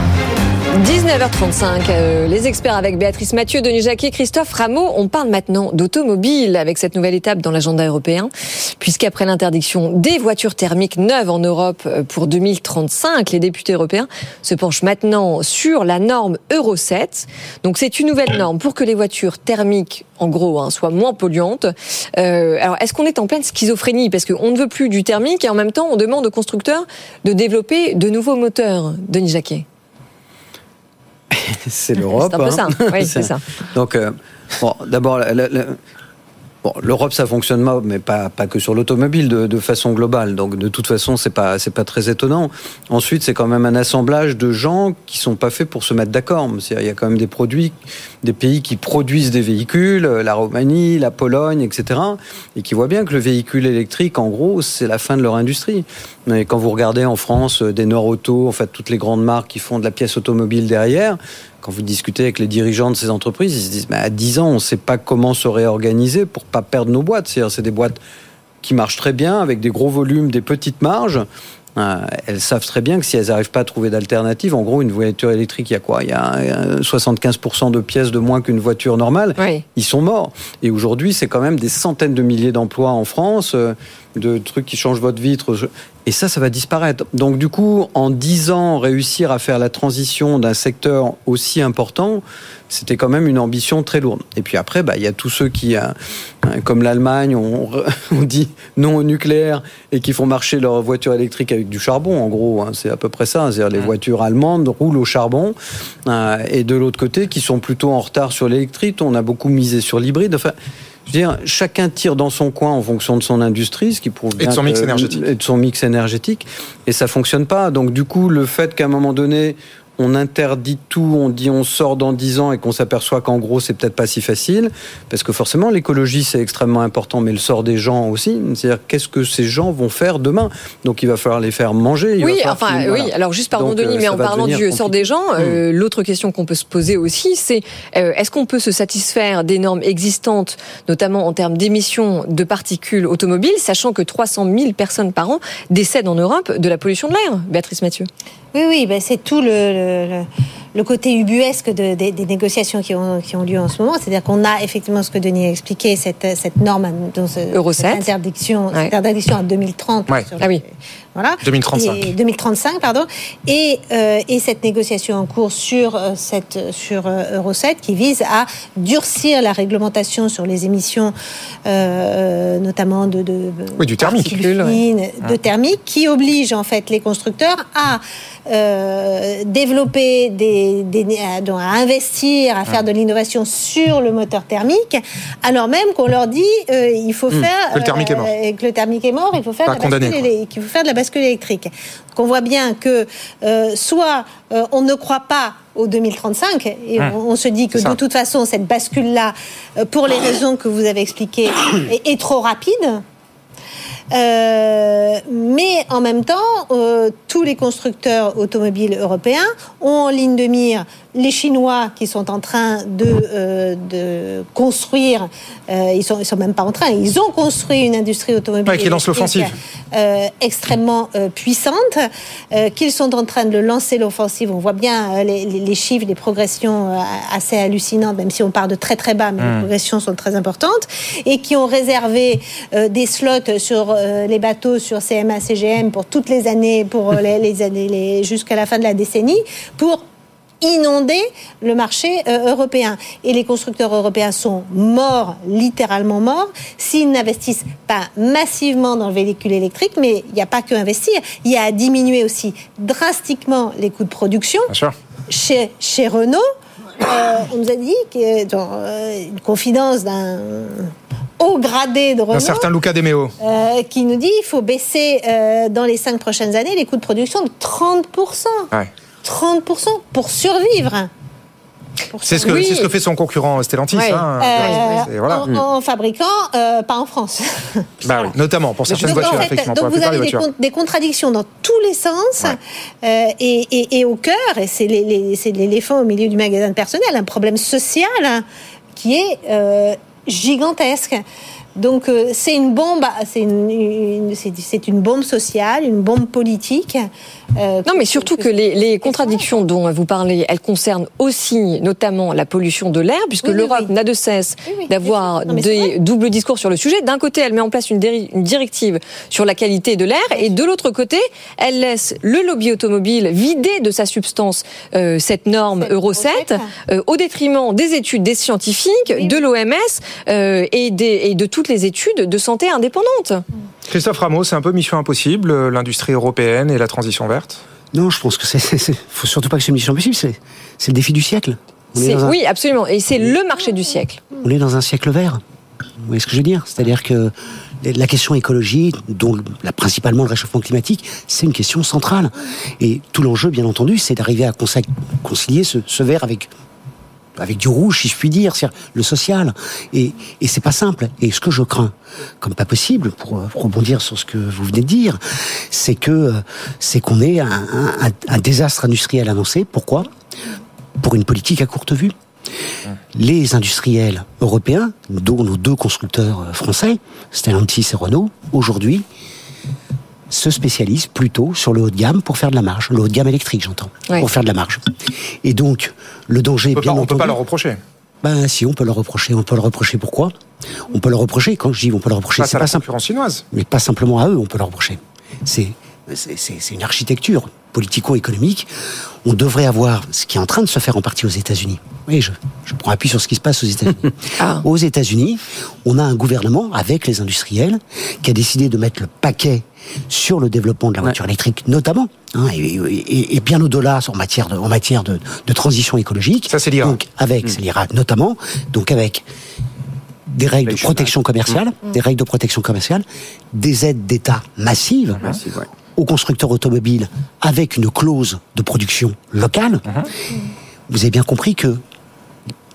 19h35, euh, les experts avec Béatrice Mathieu, Denis Jacquet, Christophe Rameau. On parle maintenant d'automobile avec cette nouvelle étape dans l'agenda européen, puisqu'après l'interdiction des voitures thermiques neuves en Europe euh, pour 2035, les députés européens se penchent maintenant sur la norme Euro 7. Donc c'est une nouvelle norme pour que les voitures thermiques, en gros, hein, soient moins polluantes. Euh, alors est-ce qu'on est en pleine schizophrénie? Parce qu'on ne veut plus du thermique et en même temps on demande aux constructeurs de développer de nouveaux moteurs. Denis Jacquet. C'est l'Europe. C'est un peu ça. hein. Oui, c'est ça. Donc, euh, bon, d'abord, bon, l'Europe, ça fonctionne mal, mais pas, pas que sur l'automobile, de, de façon globale. Donc, de toute façon, c'est pas, c'est pas très étonnant. Ensuite, c'est quand même un assemblage de gens qui sont pas faits pour se mettre d'accord. Il y a quand même des produits, des pays qui produisent des véhicules, la Roumanie, la Pologne, etc., et qui voient bien que le véhicule électrique, en gros, c'est la fin de leur industrie. Et quand vous regardez en France euh, des Nord Auto, en fait, toutes les grandes marques qui font de la pièce automobile derrière, quand vous discutez avec les dirigeants de ces entreprises, ils se disent, à 10 ans, on ne sait pas comment se réorganiser pour pas perdre nos boîtes. C'est-à-dire, c'est des boîtes qui marchent très bien, avec des gros volumes, des petites marges. Euh, elles savent très bien que si elles n'arrivent pas à trouver d'alternative, en gros, une voiture électrique, il y a quoi? Il y a euh, 75% de pièces de moins qu'une voiture normale. Oui. Ils sont morts. Et aujourd'hui, c'est quand même des centaines de milliers d'emplois en France. Euh, de trucs qui changent votre vitre. Et ça, ça va disparaître. Donc du coup, en 10 ans, réussir à faire la transition d'un secteur aussi important, c'était quand même une ambition très lourde. Et puis après, bah, il y a tous ceux qui, euh, comme l'Allemagne, on, on, dit non au nucléaire et qui font marcher leurs voitures électriques avec du charbon. En gros, hein, c'est à peu près ça. C'est-à-dire les voitures allemandes roulent au charbon. Euh, et de l'autre côté, qui sont plutôt en retard sur l'électrique. On a beaucoup misé sur l'hybride. Enfin, je veux dire, chacun tire dans son coin en fonction de son industrie, ce qui prouve et de son mix que- énergétique. et de son mix énergétique, et ça fonctionne pas. Donc du coup, le fait qu'à un moment donné on interdit tout, on dit on sort dans 10 ans et qu'on s'aperçoit qu'en gros c'est peut-être pas si facile, parce que forcément l'écologie c'est extrêmement important, mais le sort des gens aussi, c'est-à-dire qu'est-ce que ces gens vont faire demain? Donc il va falloir les faire manger. il Oui, enfin, oui. Alors, juste pardon, Donc, Denis, euh, mais en parlant du sort des gens, euh, l'autre question qu'on peut se poser aussi, c'est euh, est-ce qu'on peut se satisfaire des normes existantes, notamment en termes d'émissions de particules automobiles, sachant que 300 000 personnes par an décèdent en Europe de la pollution de l'air? Béatrice Mathieu. Oui, oui, ben c'est tout le, le, le- côté ubuesque de- des- des négociations qui ont, qui ont lieu en ce moment. C'est-à-dire qu'on a effectivement ce que Denis a expliqué, cette, cette norme, donc ce- Euro cette 7. interdiction, cette interdiction à 2030. Ouais. sur Ah oui. Voilà. 2035. Et 2035, pardon. Et, euh, et cette négociation en cours sur, euh, cette, sur euh, Euro 7 qui vise à durcir la réglementation sur les émissions, notamment de, de Oui, du thermique. fines, de thermique, qui oblige en fait les constructeurs à développer des, des- à, donc, à investir, à faire de l'innovation sur le moteur thermique, alors même qu'on leur dit euh, il faut Mmh, faire que le thermique est mort. euh, que le thermique est mort, il faut faire Pas de la bascule condamné, faut faire de la bascule électrique. Donc on voit bien que euh, soit euh, on ne croit pas au 2035 et Hum. on, on se dit que de toute façon cette bascule là, pour les raisons que vous avez expliquées, est, est trop rapide. Euh, mais en même temps, euh, tous les constructeurs automobiles européens ont en ligne de mire les Chinois qui sont en train de, euh, de construire, euh, ils sont, ils sont même pas en train, ils ont construit une industrie automobile Ouais, qui lance l'offensive. euh, extrêmement puissante, qu'ils sont en train de lancer l'offensive. On voit bien les, chiffres, les progressions assez hallucinantes, même si on part de très très bas, mais les Mm. progressions sont très importantes, et qui ont réservé des slots sur les bateaux sur CMA, CGM pour toutes les années, pour les, les années, les- jusqu'à la fin de la décennie, pour inonder le marché euh, européen. Et les constructeurs européens sont morts, littéralement morts, s'ils n'investissent pas massivement dans le véhicule électrique, mais il n'y a pas que investir, il y a à diminuer aussi drastiquement les coûts de production. Bien sûr. Chez, chez Renault, euh, on nous a dit que, dans euh, une confidence d'un haut gradé de Renault, Un certain Luca De Meo. euh, qui nous dit qu'il faut baisser dans les cinq prochaines années les coûts de production de 30%. Ouais. 30% pour survivre. C'est ce, que, ce fait son concurrent Stellantis. Ouais. hein. Euh, voilà. en, en fabriquant, euh, pas en France. Bah oui, notamment pour certaines Donc, voitures, en fait, effectivement. donc pour vous avez des des, voitures. con- des contradictions dans tous les sens euh, et, et- et au cœur, et c'est l'éléphant au milieu du magasin de personnel, un problème social hein, qui est euh, gigantesque. Donc euh, c'est une bombe, c'est une, une- c'est- une bombe sociale, une bombe politique. euh, Non, mais surtout que les, les contradictions dont vous parlez, elles concernent aussi notamment la pollution de l'air, puisque Oui, l'Europe oui. n'a de cesse Oui, d'avoir des doubles discours sur le sujet. D'un côté, elle met en place une, directive sur la qualité de l'air, et de l'autre côté, elle laisse le lobby automobile vider de sa substance euh, cette norme Euro Euro 7, 7. euh, au détriment des études des scientifiques, de l'OMS euh, et, des- et de toutes les études de santé indépendantes. Christophe Rameau, c'est un peu mission impossible, euh, l'industrie européenne et la transition verte? Non, je pense que c'est, c'est, c'est- faut surtout pas que c'est une mission possible. C'est, le défi du siècle. Un, Oui, absolument. Et c'est le marché du siècle. on est dans un siècle vert. Vous voyez ce que je veux dire? C'est-à-dire que la question écologie, dont la- principalement le réchauffement climatique, c'est une question centrale. Et tout l'enjeu, bien entendu, c'est d'arriver à concilier ce, ce vert avec avec du rouge, si je puis dire, c'est-à-dire le social. Et, et c'est pas simple. Et ce que je crains, comme pas possible, pour euh, rebondir sur ce que vous venez de dire, c'est que euh, c'est qu'on ait un, un- un désastre industriel annoncé. Pourquoi? Pour une politique à courte vue. Les industriels européens, dont nos deux constructeurs euh, français, Stellantis et Renault, aujourd'hui, se spécialisent plutôt sur le haut de gamme pour faire de la marge. Le haut de gamme électrique, j'entends. Ouais. Pour faire de la marge. Et donc, le danger, On bien pas, on entendu... peut pas leur reprocher. Ben si, on peut le reprocher. On peut le reprocher pourquoi? On peut le reprocher, quand je dis on peut le reprocher, c'est pas simple. concurrence chinoise. Mais pas simplement à eux, on peut le reprocher. C'est c'est- une architecture politico-économique. On devrait avoir ce qui est en train de se faire en partie aux États-Unis. Oui, je, je prends appui sur ce qui se passe aux États-Unis. Aux États-Unis, on a un gouvernement avec les industriels qui a décidé de mettre le paquet sur le développement de la voiture électrique, notamment, hein, et, et- et bien au-delà en matière de, en matière de, de transition écologique. Ça, c'est l'IRA. Donc, avec, c'est l'IRA notamment, donc avec des règles de protection commerciale, Mmh. des règles de protection commerciale, des aides d'État massives aux constructeurs automobiles avec une clause de production locale. Vous avez bien compris que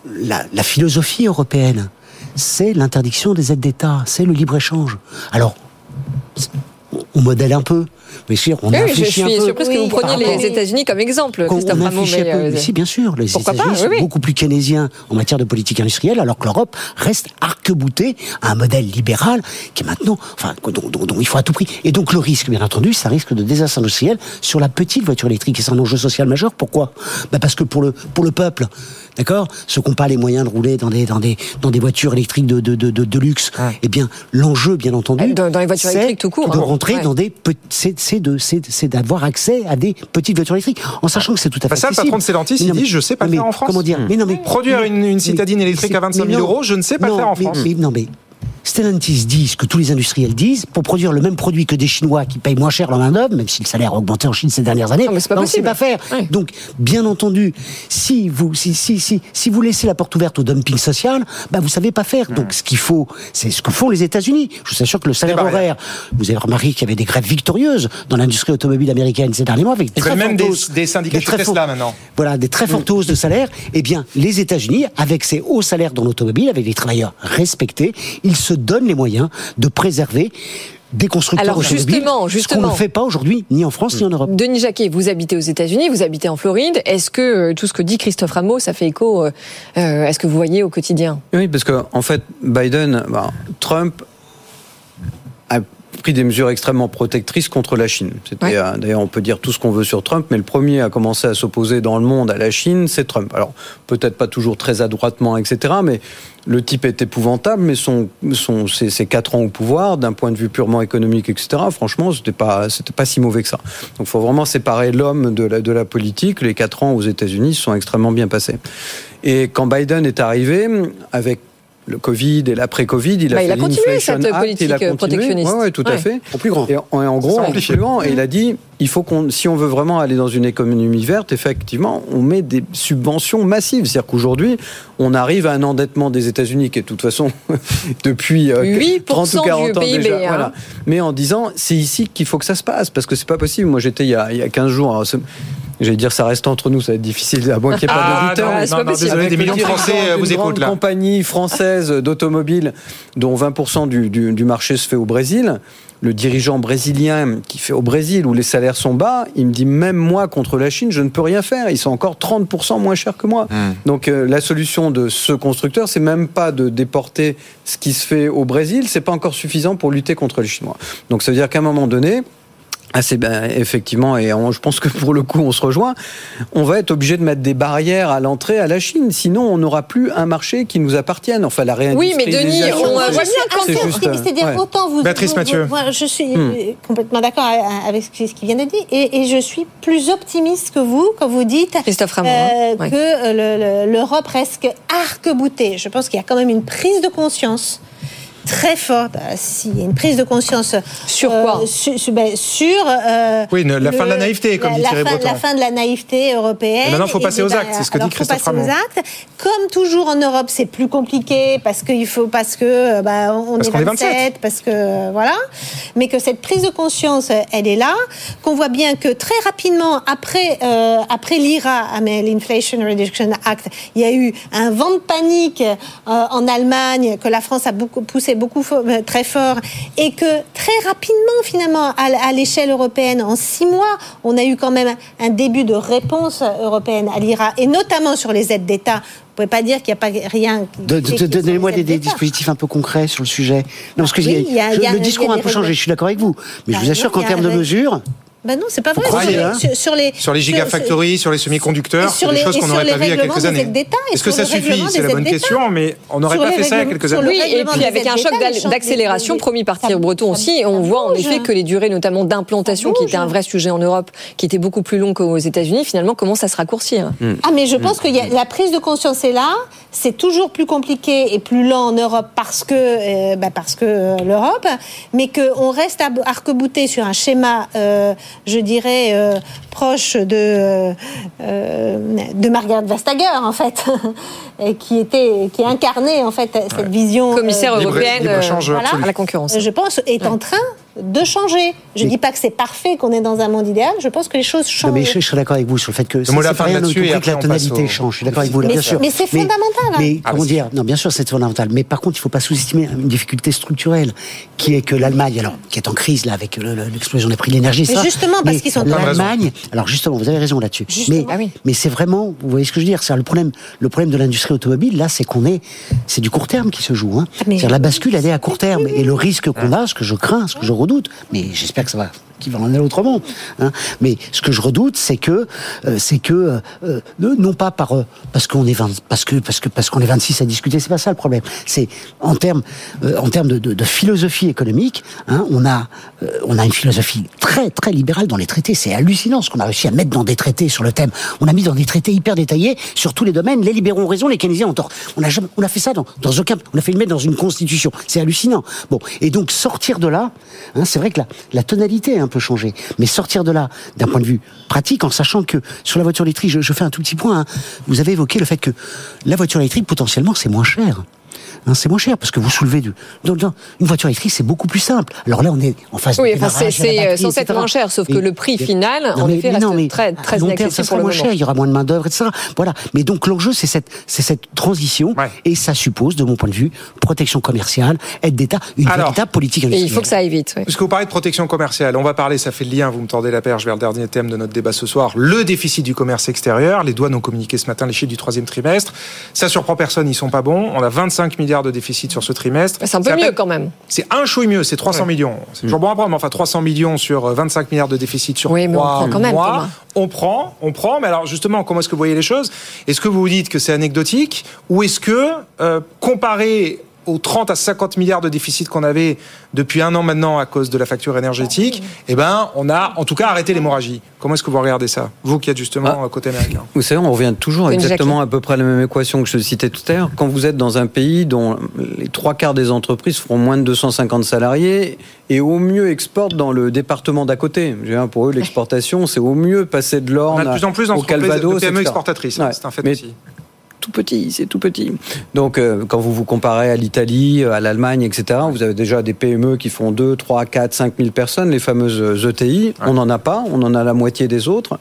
la, la philosophie européenne, c'est l'interdiction des aides d'État, c'est le libre-échange. Alors, on modèle un peu, mais sûr, on Oui, a oui, je réfléchi un suis peu. surprise que vous preniez rapport- les États-Unis comme exemple, on Ramon. affiche un peu- euh, mais si, bien sûr, les États-Unis sont oui, beaucoup plus keynésiens en matière de politique industrielle, alors que l'Europe reste arc-boutée à un modèle libéral qui est maintenant, enfin, dont, dont- dont il faut à tout prix. Et donc le risque, bien entendu, c'est un risque de désastre industriel sur la petite voiture électrique. Et c'est un enjeu social majeur. Pourquoi? Bah Parce que pour le, pour le peuple, d'accord, ceux qui n'ont pas les moyens de rouler dans des, dans des, dans des voitures électriques de, de, de, de, luxe, eh bien, l'enjeu, bien entendu, Dans- dans les voitures électriques tout court, de hein. rentrer Ouais. dans des c'est, d'avoir accès à des petites voitures électriques, en sachant que c'est tout à fait Bah ça, le accessible. patron de Stellantis, Mais il dit, mais- je sais pas le mais faire en France. Comment dire? Mais non, mais Produire une- une citadine électrique à 25 000 mais non. euros, je ne sais pas le Non, faire en mais- France. mais non, mais Stellantis dit ce que tous les industriels disent pour produire le même produit que des Chinois qui payent moins cher leur main d'œuvre, même si le salaire a augmenté en Chine ces dernières années. Non, mais c'est pas on sait possible. pas faire. Donc, bien entendu, si vous si, si, si, si vous laissez la porte ouverte au dumping social, bah vous savez pas faire. Donc, ce qu'il faut, c'est ce que font les États-Unis. Je vous assure que le salaire horaire, vous avez remarqué qu'il y avait des grèves victorieuses dans l'industrie automobile américaine ces derniers mois avec Ils très même fortes des, hausses- des syndicats des très Tesla fortes- maintenant. voilà, des très fortes hausses de salaire, eh bien, les États-Unis, avec ces hauts salaires dans l'automobile, avec des travailleurs respectés, ils se donnent les moyens de préserver des constructeurs Alors, automobiles. justement, Ce qu'on justement. ne fait pas aujourd'hui, ni en France, ni en Europe. Denis Jacquet, vous habitez aux États-Unis, vous habitez en Floride. Est-ce que euh, tout ce que dit Christophe Rameau, ça fait écho euh, euh, à ce que vous voyez au quotidien? Oui, parce que en fait, Biden, bah, Trump pris des mesures extrêmement protectrices contre la Chine. C'était Ouais. euh, d'ailleurs, on peut dire tout ce qu'on veut sur Trump, mais le premier à commencer à s'opposer dans le monde à la Chine, c'est Trump. Alors peut-être pas toujours très adroitement, etc. Mais le type est épouvantable, mais son, son, ses, ses quatre ans au pouvoir, d'un point de vue purement économique, etc. Franchement, c'était pas, c'était pas si mauvais que ça. Donc, il faut vraiment séparer l'homme de la, de la politique. Les quatre ans aux États-Unis se sont extrêmement bien passés. Et quand Biden est arrivé, avec le Covid et l'après-Covid, il a Bah, il fait a continué cette Act, politique il a continué. protectionniste. Ouais, ouais, tout Ouais. à fait. En plus grand. Et en, en gros, en amplifie. plus grand. Et il a dit, il faut qu'on, si on veut vraiment aller dans une économie verte, effectivement, on met des subventions massives. C'est-à-dire qu'aujourd'hui, on arrive à un endettement des États-Unis qui est de toute façon depuis euh, 8% 30 ou 40 du ans PIB, déjà. hein. Voilà. Mais en disant, c'est ici qu'il faut que ça se passe parce que c'est pas possible. Moi, j'étais il y a, il y a 15 jours. alors, J'allais dire, ça reste entre nous, ça va être difficile, à moins qu'il n'y ait pas Ah, d'auditeurs. non, mais- non, non, désolé, Avec des millions de Français euh, vous écoutent grande là. compagnie française d'automobile dont 20% du, du, du marché se fait au Brésil. Le dirigeant brésilien qui fait au Brésil où les salaires sont bas, il me dit même moi contre la Chine, je ne peux rien faire. Ils sont encore 30% moins chers que moi. Donc euh, la solution de ce constructeur, c'est même pas de déporter ce qui se fait au Brésil, c'est pas encore suffisant pour lutter contre les Chinois. Donc ça veut dire qu'à un moment donné, ah, c'est ben, effectivement, et on- je pense que pour le coup, on se rejoint. On va être obligé de mettre des barrières à l'entrée à la Chine, sinon on n'aura plus un marché qui nous appartienne. Enfin, la Oui, mais Denis, on voit bien quand C'est-à-dire ouais. autant vous. Béatrice vous- Mathieu. vous- moi, je suis Hmm. complètement d'accord avec ce qui ce qui vient d'être dit, et, et je suis plus optimiste que vous quand vous dites Christophe Ramon, euh, hein. Ouais. que euh, le- le- l'Europe reste arc-boutée. Je pense qu'il y a quand même une prise de conscience très forte. euh, S'il y a une prise de conscience Sur euh, quoi sur, sur- ben, sur, euh, Oui, la fin de la naïveté, comme la, dit la Thierry fin, Breton. la fin de la naïveté européenne. Maintenant, il faut Et passer aux ben, actes, c'est ce que dit alors, faut Christophe passer aux actes. Comme toujours en Europe, c'est plus compliqué parce qu'il faut parce que euh, bah, on Parce est qu'on est 27, 27. parce que voilà. Mais que cette prise de conscience, elle est là. Qu'on voit bien que très rapidement après euh, après l'IRA, ah, l'Inflation Reduction Act, il y a eu un vent de panique euh, en Allemagne que la France a beaucoup poussé beaucoup euh, très fort et que très rapidement finalement à, l'échelle européenne en six mois, on a eu quand même un début de réponse européenne à l'IRA et notamment sur les aides d'État. Vous pouvez pas dire qu'il n'y a pas rien. Donnez-moi des, dispositifs un peu concrets sur le sujet. Non, parce que Oui, il y a- il y a- je- il y a- le discours a un peu changé, je suis d'accord avec vous. Mais Bah, je vous assure non, il qu'en termes de mesures, Ben non, c'est pas vrai. croyez, sur, hein sur, sur les Sur les gigafactories, sur les semi-conducteurs, c'est sur les- choses qu'on n'aurait pas vues il y a quelques années. Est-ce que ça suffit C'est la bonne question, mais on n'aurait pas fait ça il y a quelques années. Oui, et puis avec un choc d'accélération promis par Thierry Breton aussi, on voit en effet que les durées notamment d'implantation, qui était un vrai sujet en Europe, qui était beaucoup plus long qu'aux États-Unis, finalement commencent à se raccourcir. Ah, mais je pense que y a- la prise de conscience est là. C'est toujours plus compliqué et plus lent en Europe parce que, euh, bah, parce que euh, l'Europe, mais qu'on reste à- arc-bouté sur un schéma, euh, je dirais, euh, proche de, euh, de Margaret Vestager, en fait, et qui, était, qui incarnait, en fait, cette vision. Commissaire euh, européenne euh, à la concurrence. je pense, est en train de changer. Je ne dis pas que c'est parfait, qu'on est dans un monde idéal. Je pense que les choses changent. Non, mais je, je serais d'accord avec vous sur le fait que de la c'est fin pas rien, compris que la tonalité au- change. Je suis d'accord avec vous, là, Mais bien c'est- sûr. mais c'est fondamental, hein. Mais Ah, comment dire Non, bien sûr, c'est fondamental. Mais par contre, il ne faut pas sous-estimer une difficulté structurelle, qui est que l'Allemagne, alors, qui est en crise là avec le- le- l'explosion des prix de l'énergie, Mais ça. justement, parce qu'ils sont en l'Allemagne. Alors justement, vous avez raison là-dessus. Mais, Ah oui. mais c'est vraiment, vous voyez ce que je veux dire C'est le problème, le problème de l'industrie automobile là, c'est qu'on est, c'est du court terme qui se joue. Hein. Ah, la bascule, elle est à court terme, et le risque qu'on a, ce que je crains, ce que je mais j'espère que ça va qui va en aller autrement. Hein. Mais ce que je redoute, c'est que, euh, c'est que, euh, euh, non pas par parce qu'on est 20, parce que parce que parce qu'on est 26 à discuter, c'est pas ça le problème. C'est en termes en termes de, philosophie économique, hein, on a on a une philosophie très très libérale dans les traités. C'est hallucinant ce qu'on a réussi à mettre dans des traités sur le thème. On a mis dans des traités hyper détaillés sur tous les domaines. Les libéraux ont raison, les keynésiens ont tort. On a jamais, on a fait ça dans, dans aucun, on a fait le mettre dans une constitution. C'est hallucinant. Bon, et donc sortir de là, hein, c'est vrai que la, tonalité a un peu changé, mais sortir de là d'un point de vue pratique, en sachant que sur la voiture électrique, je, je fais un tout petit point. hein. vous avez évoqué le fait que la voiture électrique potentiellement c'est moins cher. Hein, c'est moins cher parce que vous soulevez du. dans- dans- une voiture électrique, c'est beaucoup plus simple. Alors là, on est en face Oui, c'est de la c'est, batterie, censé être moins cher, sauf que Et- le prix et- final, Non, en mais- effet, mais non, reste mais très, à très long terme, ça sera pour le moins moment. cher, il y aura moins de main d'œuvre, etc. Voilà. Mais donc l'enjeu, c'est cette, c'est cette transition, Ouais. et ça suppose, de mon point de vue, protection commerciale, aide d'État, une Alors, véritable politique Et industrielle. il faut que ça aille vite. oui. Puisque vous parlez de protection commerciale, on va parler, ça fait le lien, vous me tordez la perche vers le dernier thème de notre débat ce soir, le déficit du commerce extérieur. Les douanes ont communiqué ce matin les chiffres du troisième trimestre. Ça surprend personne, ils sont pas bons. On a 25 milliards de déficit sur ce trimestre. C'est un peu mieux quand même. C'est un chouille mieux, c'est 300 millions. C'est toujours bon à prendre, mais enfin 300 millions sur euh, 25 milliards de déficit sur Oui, mais on 3 prend quand même, mois. On prend, on prend. Mais alors justement, comment est-ce que vous voyez les choses? Est-ce que vous vous dites que c'est anecdotique? Ou est-ce que euh, comparé aux 30 à 50 milliards de déficit qu'on avait depuis un an maintenant à cause de la facture énergétique, eh ben, on a en tout cas arrêté l'hémorragie. Comment est-ce que vous regardez ça Vous qui êtes justement Ah. côté américain? Vous savez, on revient toujours exactement à peu près à la même équation que je citais tout à l'heure. Quand vous êtes dans un pays dont les trois quarts des entreprises feront moins de 250 salariés et au mieux exportent dans le département d'à côté. Pour eux, l'exportation, c'est au mieux passer de On l'Orne a de plus en plus au d'entreprises de Calvados, PME etc. exportatrices. Ouais. C'est un fait Mais aussi. Tout petit, c'est tout petit. Donc, euh, quand vous vous comparez à l'Italie, à l'Allemagne, etc., vous avez déjà des PME qui font 2, 3, 4, 5 000 personnes, les fameuses ETI. On n'en a pas, on en a la moitié des autres.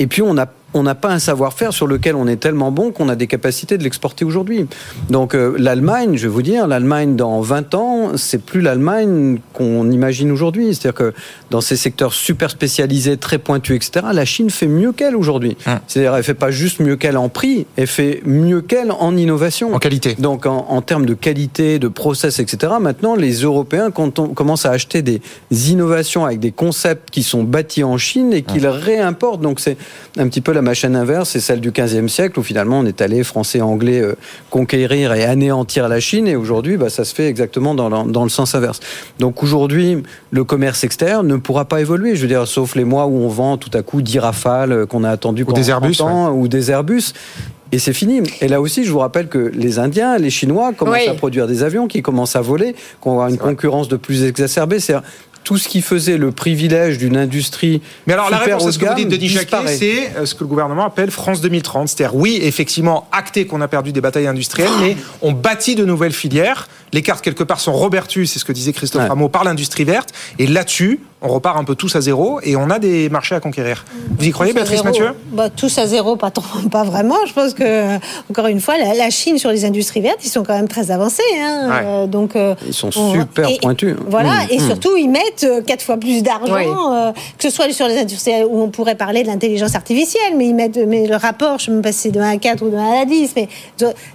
Et puis, on a on n'a pas un savoir-faire sur lequel on est tellement bon qu'on a des capacités de l'exporter aujourd'hui. Donc euh, l'Allemagne, je vais vous dire, l'Allemagne dans 20 ans, c'est plus l'Allemagne qu'on imagine aujourd'hui. C'est-à-dire que dans ces secteurs super spécialisés, très pointus, etc., la Chine fait mieux qu'elle aujourd'hui. C'est-à-dire elle fait pas juste mieux qu'elle en prix, elle fait mieux qu'elle en innovation. En qualité. Donc en, en termes de qualité, de process, etc., maintenant les Européens quand on commence à acheter des innovations avec des concepts qui sont bâtis en Chine et qu'ils réimportent. Donc c'est un petit peu la machine inverse, c'est celle du 15e siècle où finalement on est allé, français, anglais, euh, conquérir et anéantir la Chine et aujourd'hui bah, ça se fait exactement dans, dans le sens inverse. Donc aujourd'hui le commerce externe ne pourra pas évoluer, je veux dire, sauf les mois où on vend tout à coup 10 rafales qu'on a attendu pendant des Airbus, 30 ans, ou des Airbus. Et c'est fini. Et là aussi, je vous rappelle que les Indiens, les Chinois commencent Oui. à produire des avions qui commencent à voler, qu'on va avoir une concurrence de plus exacerbée. C'est tout ce qui faisait le privilège d'une industrie. Mais alors la réponse à ce que vous dites, Denis Jacquet, c'est euh, ce que le gouvernement appelle France 2030. C'est-à-dire, oui, effectivement, acté qu'on a perdu des batailles industrielles, mais on bâtit de nouvelles filières. Les cartes, quelque part, sont rebertues, c'est ce que disait Christophe Ouais. Rameau, par l'industrie verte. Et là-dessus, on repart un peu tous à zéro et on a des marchés à conquérir. Vous y croyez, Tous Béatrice. Mathieu? Bah, Tous à zéro, pas, trop- pas vraiment. Je pense que, encore une fois, la, la Chine sur les industries vertes, ils sont quand même très avancés. hein. Ouais. Euh, donc, euh, Ils sont on- super et- pointus. Voilà, Mmh, et mmh. surtout, ils mettent euh, quatre fois plus d'argent, Oui. euh, que ce soit sur les industries où on pourrait parler de l'intelligence artificielle, mais ils mettent mais le rapport, je ne sais pas si c'est de 1 à 4 ou de 1 à 10, mais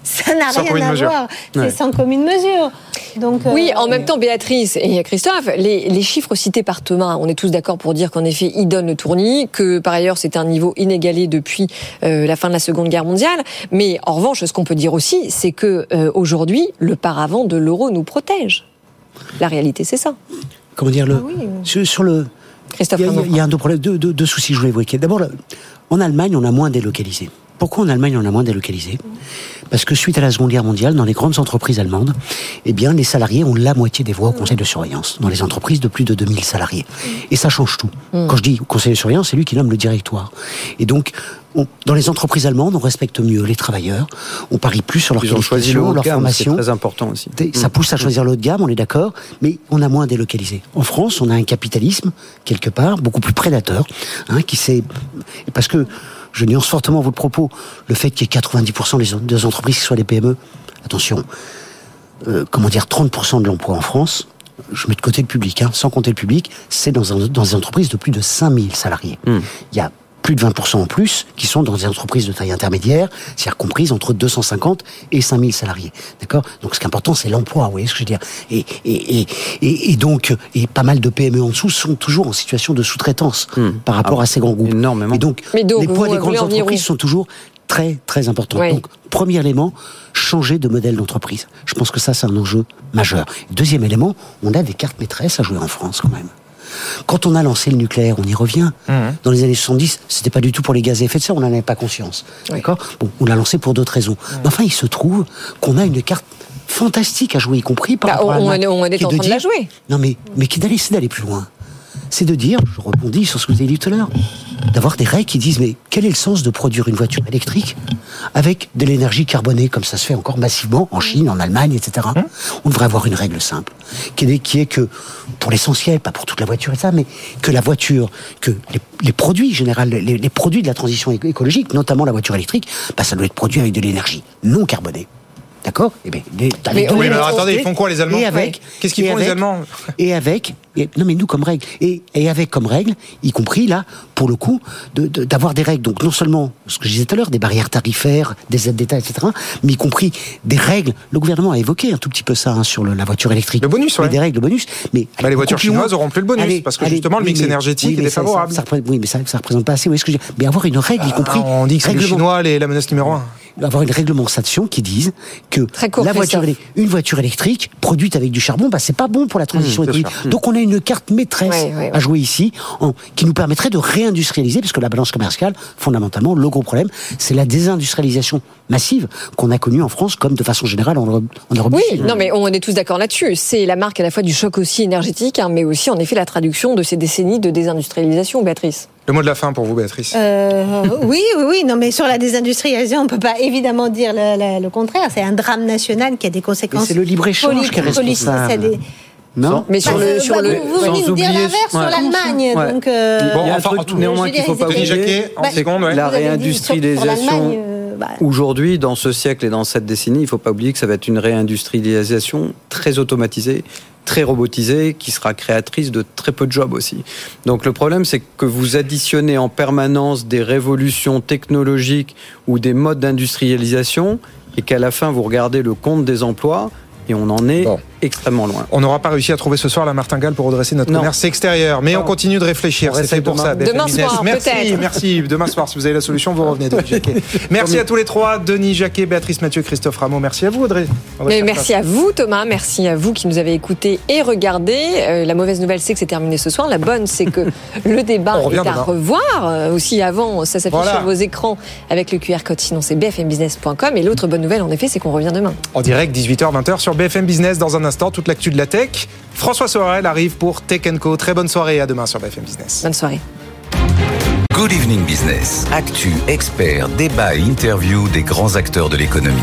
ça n'a rien à voir. Ouais. C'est sans commune mesure. Sûr. Donc, Oui, euh, en même temps, Béatrice et Christophe, les, les chiffres cités par Thomas, on est tous d'accord pour dire qu'en effet, ils donnent le tournis, que par ailleurs, c'est un niveau inégalé depuis euh, la fin de la Seconde Guerre mondiale. Mais en revanche, ce qu'on peut dire aussi, c'est que euh, aujourd'hui, le paravent de l'euro nous protège. La réalité, c'est ça. comment dire le sur, sur le Christophe il y a, il y a- Rameau. il y a un deux, problèmes, deux, deux- deux soucis que je voulais évoquer. D'abord, en Allemagne, on a moins délocalisé. Pourquoi en Allemagne on a moins délocalisé? Parce que suite à la Seconde Guerre mondiale, dans les grandes entreprises allemandes, eh bien, les salariés ont la moitié des voix au conseil de surveillance, dans les entreprises de plus de 2000 salariés. Et ça change tout. Quand je dis conseil de surveillance, c'est lui qui nomme le directoire. Et donc, on- dans les entreprises allemandes, on respecte mieux les travailleurs, on parie plus sur leur Ils ont choisi le haut leur gamme, c'est formation. très important aussi. Ça pousse à choisir le haut de gamme, on est d'accord, mais on a moins délocalisé. En France, on a un capitalisme, quelque part, beaucoup plus prédateur, hein, qui s'est... Parce que, je nuance fortement votre propos, le fait qu'il y ait 90% des, entreprises qui soient des PME, attention, euh, comment dire, 30% de l'emploi en France, je mets de côté le public, hein, sans compter le public, c'est dans, un- dans des entreprises de plus de 5000 salariés. Il y a plus de 20% en plus qui sont dans des entreprises de taille intermédiaire, c'est-à-dire comprises entre 250 et 5000 salariés. D'accord? Donc ce qui est important, c'est l'emploi, vous voyez ce que je veux dire? Et, et, et, et, et donc, et pas mal de PME en dessous sont toujours en situation de sous-traitance par rapport Ah, à ces grands groupes. Énormément. Et donc, Mais donc, les poids des grandes entreprises sont toujours très, très importants. Oui. Donc, premier élément, changer de modèle d'entreprise. Je pense que ça, c'est un enjeu majeur. Deuxième élément, on a des cartes maîtresses à jouer en France quand même. Quand on a lancé le nucléaire, on y revient. Dans les années 70, c'était pas du tout pour les gaz à effet de serre, on n'en avait pas conscience. D'accord? Bon, on l'a lancé pour d'autres raisons. Mais enfin, il se trouve qu'on a une carte fantastique à jouer, y compris par Bah, rapport à on- l'Allemagne, on est qui en de train de la jouer. Non, mais, mais qui d'aller, c'est d'aller plus loin. C'est de dire, je rebondis sur ce que vous avez dit tout à l'heure, d'avoir des règles qui disent, mais quel est le sens de produire une voiture électrique avec de l'énergie carbonée, comme ça se fait encore massivement en Chine, en Allemagne, etc. Hein On devrait avoir une règle simple, qui est, qui est que, pour l'essentiel, pas pour toute la voiture et ça, mais que la voiture, que les, les produits, général, les, les produits de la transition éco- écologique, notamment la voiture électrique, bah, ça doit être produit avec de l'énergie non carbonée. D'accord Eh bien, les- Mais oui, mais alors, attendez, ils font quoi, les Allemands Et avec. Qu'est-ce qu'ils font, les Allemands Et avec. et- non, mais nous, comme règle. Et, et avec comme règle, y compris là, pour le coup, de- de- d'avoir des règles. Donc, non seulement, ce que je disais tout à l'heure, des barrières tarifaires, des aides d'État, etc., mais y compris des règles. Le gouvernement a évoqué un tout petit peu ça hein, sur le- la voiture électrique. Le bonus, Des règles, le bonus. Mais Bah, les voitures chinoises auront plus le bonus, parce que justement, le mix énergétique est mais défavorable. ça- oui, mais ça, ça représente pas assez. Vous voyez ce que je veux dire Mais avoir une règle, y compris. Ah, on dit que c'est les Chinois les- la menace numéro un. Avoir une réglementation qui dise que court, la voiture, une voiture électrique produite avec du charbon, bah, c'est pas bon pour la transition Mmh, écologique. Donc on a une carte maîtresse Ouais, ouais, ouais. à jouer ici, en- qui nous permettrait de réindustrialiser, parce que la balance commerciale, fondamentalement, le gros problème, c'est la désindustrialisation massive qu'on a connue en France, comme de façon générale en Europe, en Europe Oui, non, mais on est tous d'accord là-dessus. C'est la marque à la fois du choc aussi énergétique, hein, mais aussi en effet la traduction de ces décennies de désindustrialisation, Béatrice. Le mot de la fin pour vous, Béatrice. Euh, oui, oui, oui. Non, mais sur la désindustrialisation, on peut pas évidemment dire le, le- le contraire. C'est un drame national qui a des conséquences. C'est le libre-échange politiques, qui est responsable. Non Mais sur le, sur bah, le, vous, venez dire l'inverse sur l'Allemagne. Ouais. Donc, euh, Bon, Il y a un enfin, truc en tout- néanmoins qu'il faut pas oublier. Jacquet, en Bah, seconde, ouais. La réindustrialisation. euh, bah, Aujourd'hui, dans ce siècle et dans cette décennie, il ne faut pas oublier que ça va être une réindustrialisation très automatisée, très robotisée, qui sera créatrice de très peu de jobs aussi. Donc le problème, c'est que vous additionnez en permanence des révolutions technologiques ou des modes d'industrialisation, et qu'à la fin, vous regardez le compte des emplois, et on en est extrêmement loin. On n'aura pas réussi à trouver ce soir la martingale pour redresser notre Non. commerce extérieur, mais on continue de réfléchir. C'est fait pour demain. ça. BFM Demain Business. soir, merci, peut-être. merci. Demain soir, si vous avez la solution, vous revenez. Denis Jacquet. Merci à tous les trois, Denis Jacquet, Béatrice Mathieu, Christophe Rameau. Merci à vous, Audrey. Mais merci à vous Thomas, merci à vous qui nous avez écoutés et regardés. Euh, la mauvaise nouvelle c'est que c'est terminé ce soir. La bonne c'est que le débat On revient est à demain. revoir. Euh, aussi avant, ça s'affiche Voilà. sur vos écrans avec le QR code. Sinon c'est bfmbusiness.com. Et l'autre bonne nouvelle en effet c'est qu'on revient demain. En direct, 18h, 20h sur BFM Business. Dans un instant, toute l'actu de la tech. François Sorel arrive pour Tech Co. Très bonne soirée et à demain sur BFM Business. Bonne soirée. Good Evening Business. Actu, experts, débat et interview des grands acteurs de l'économie.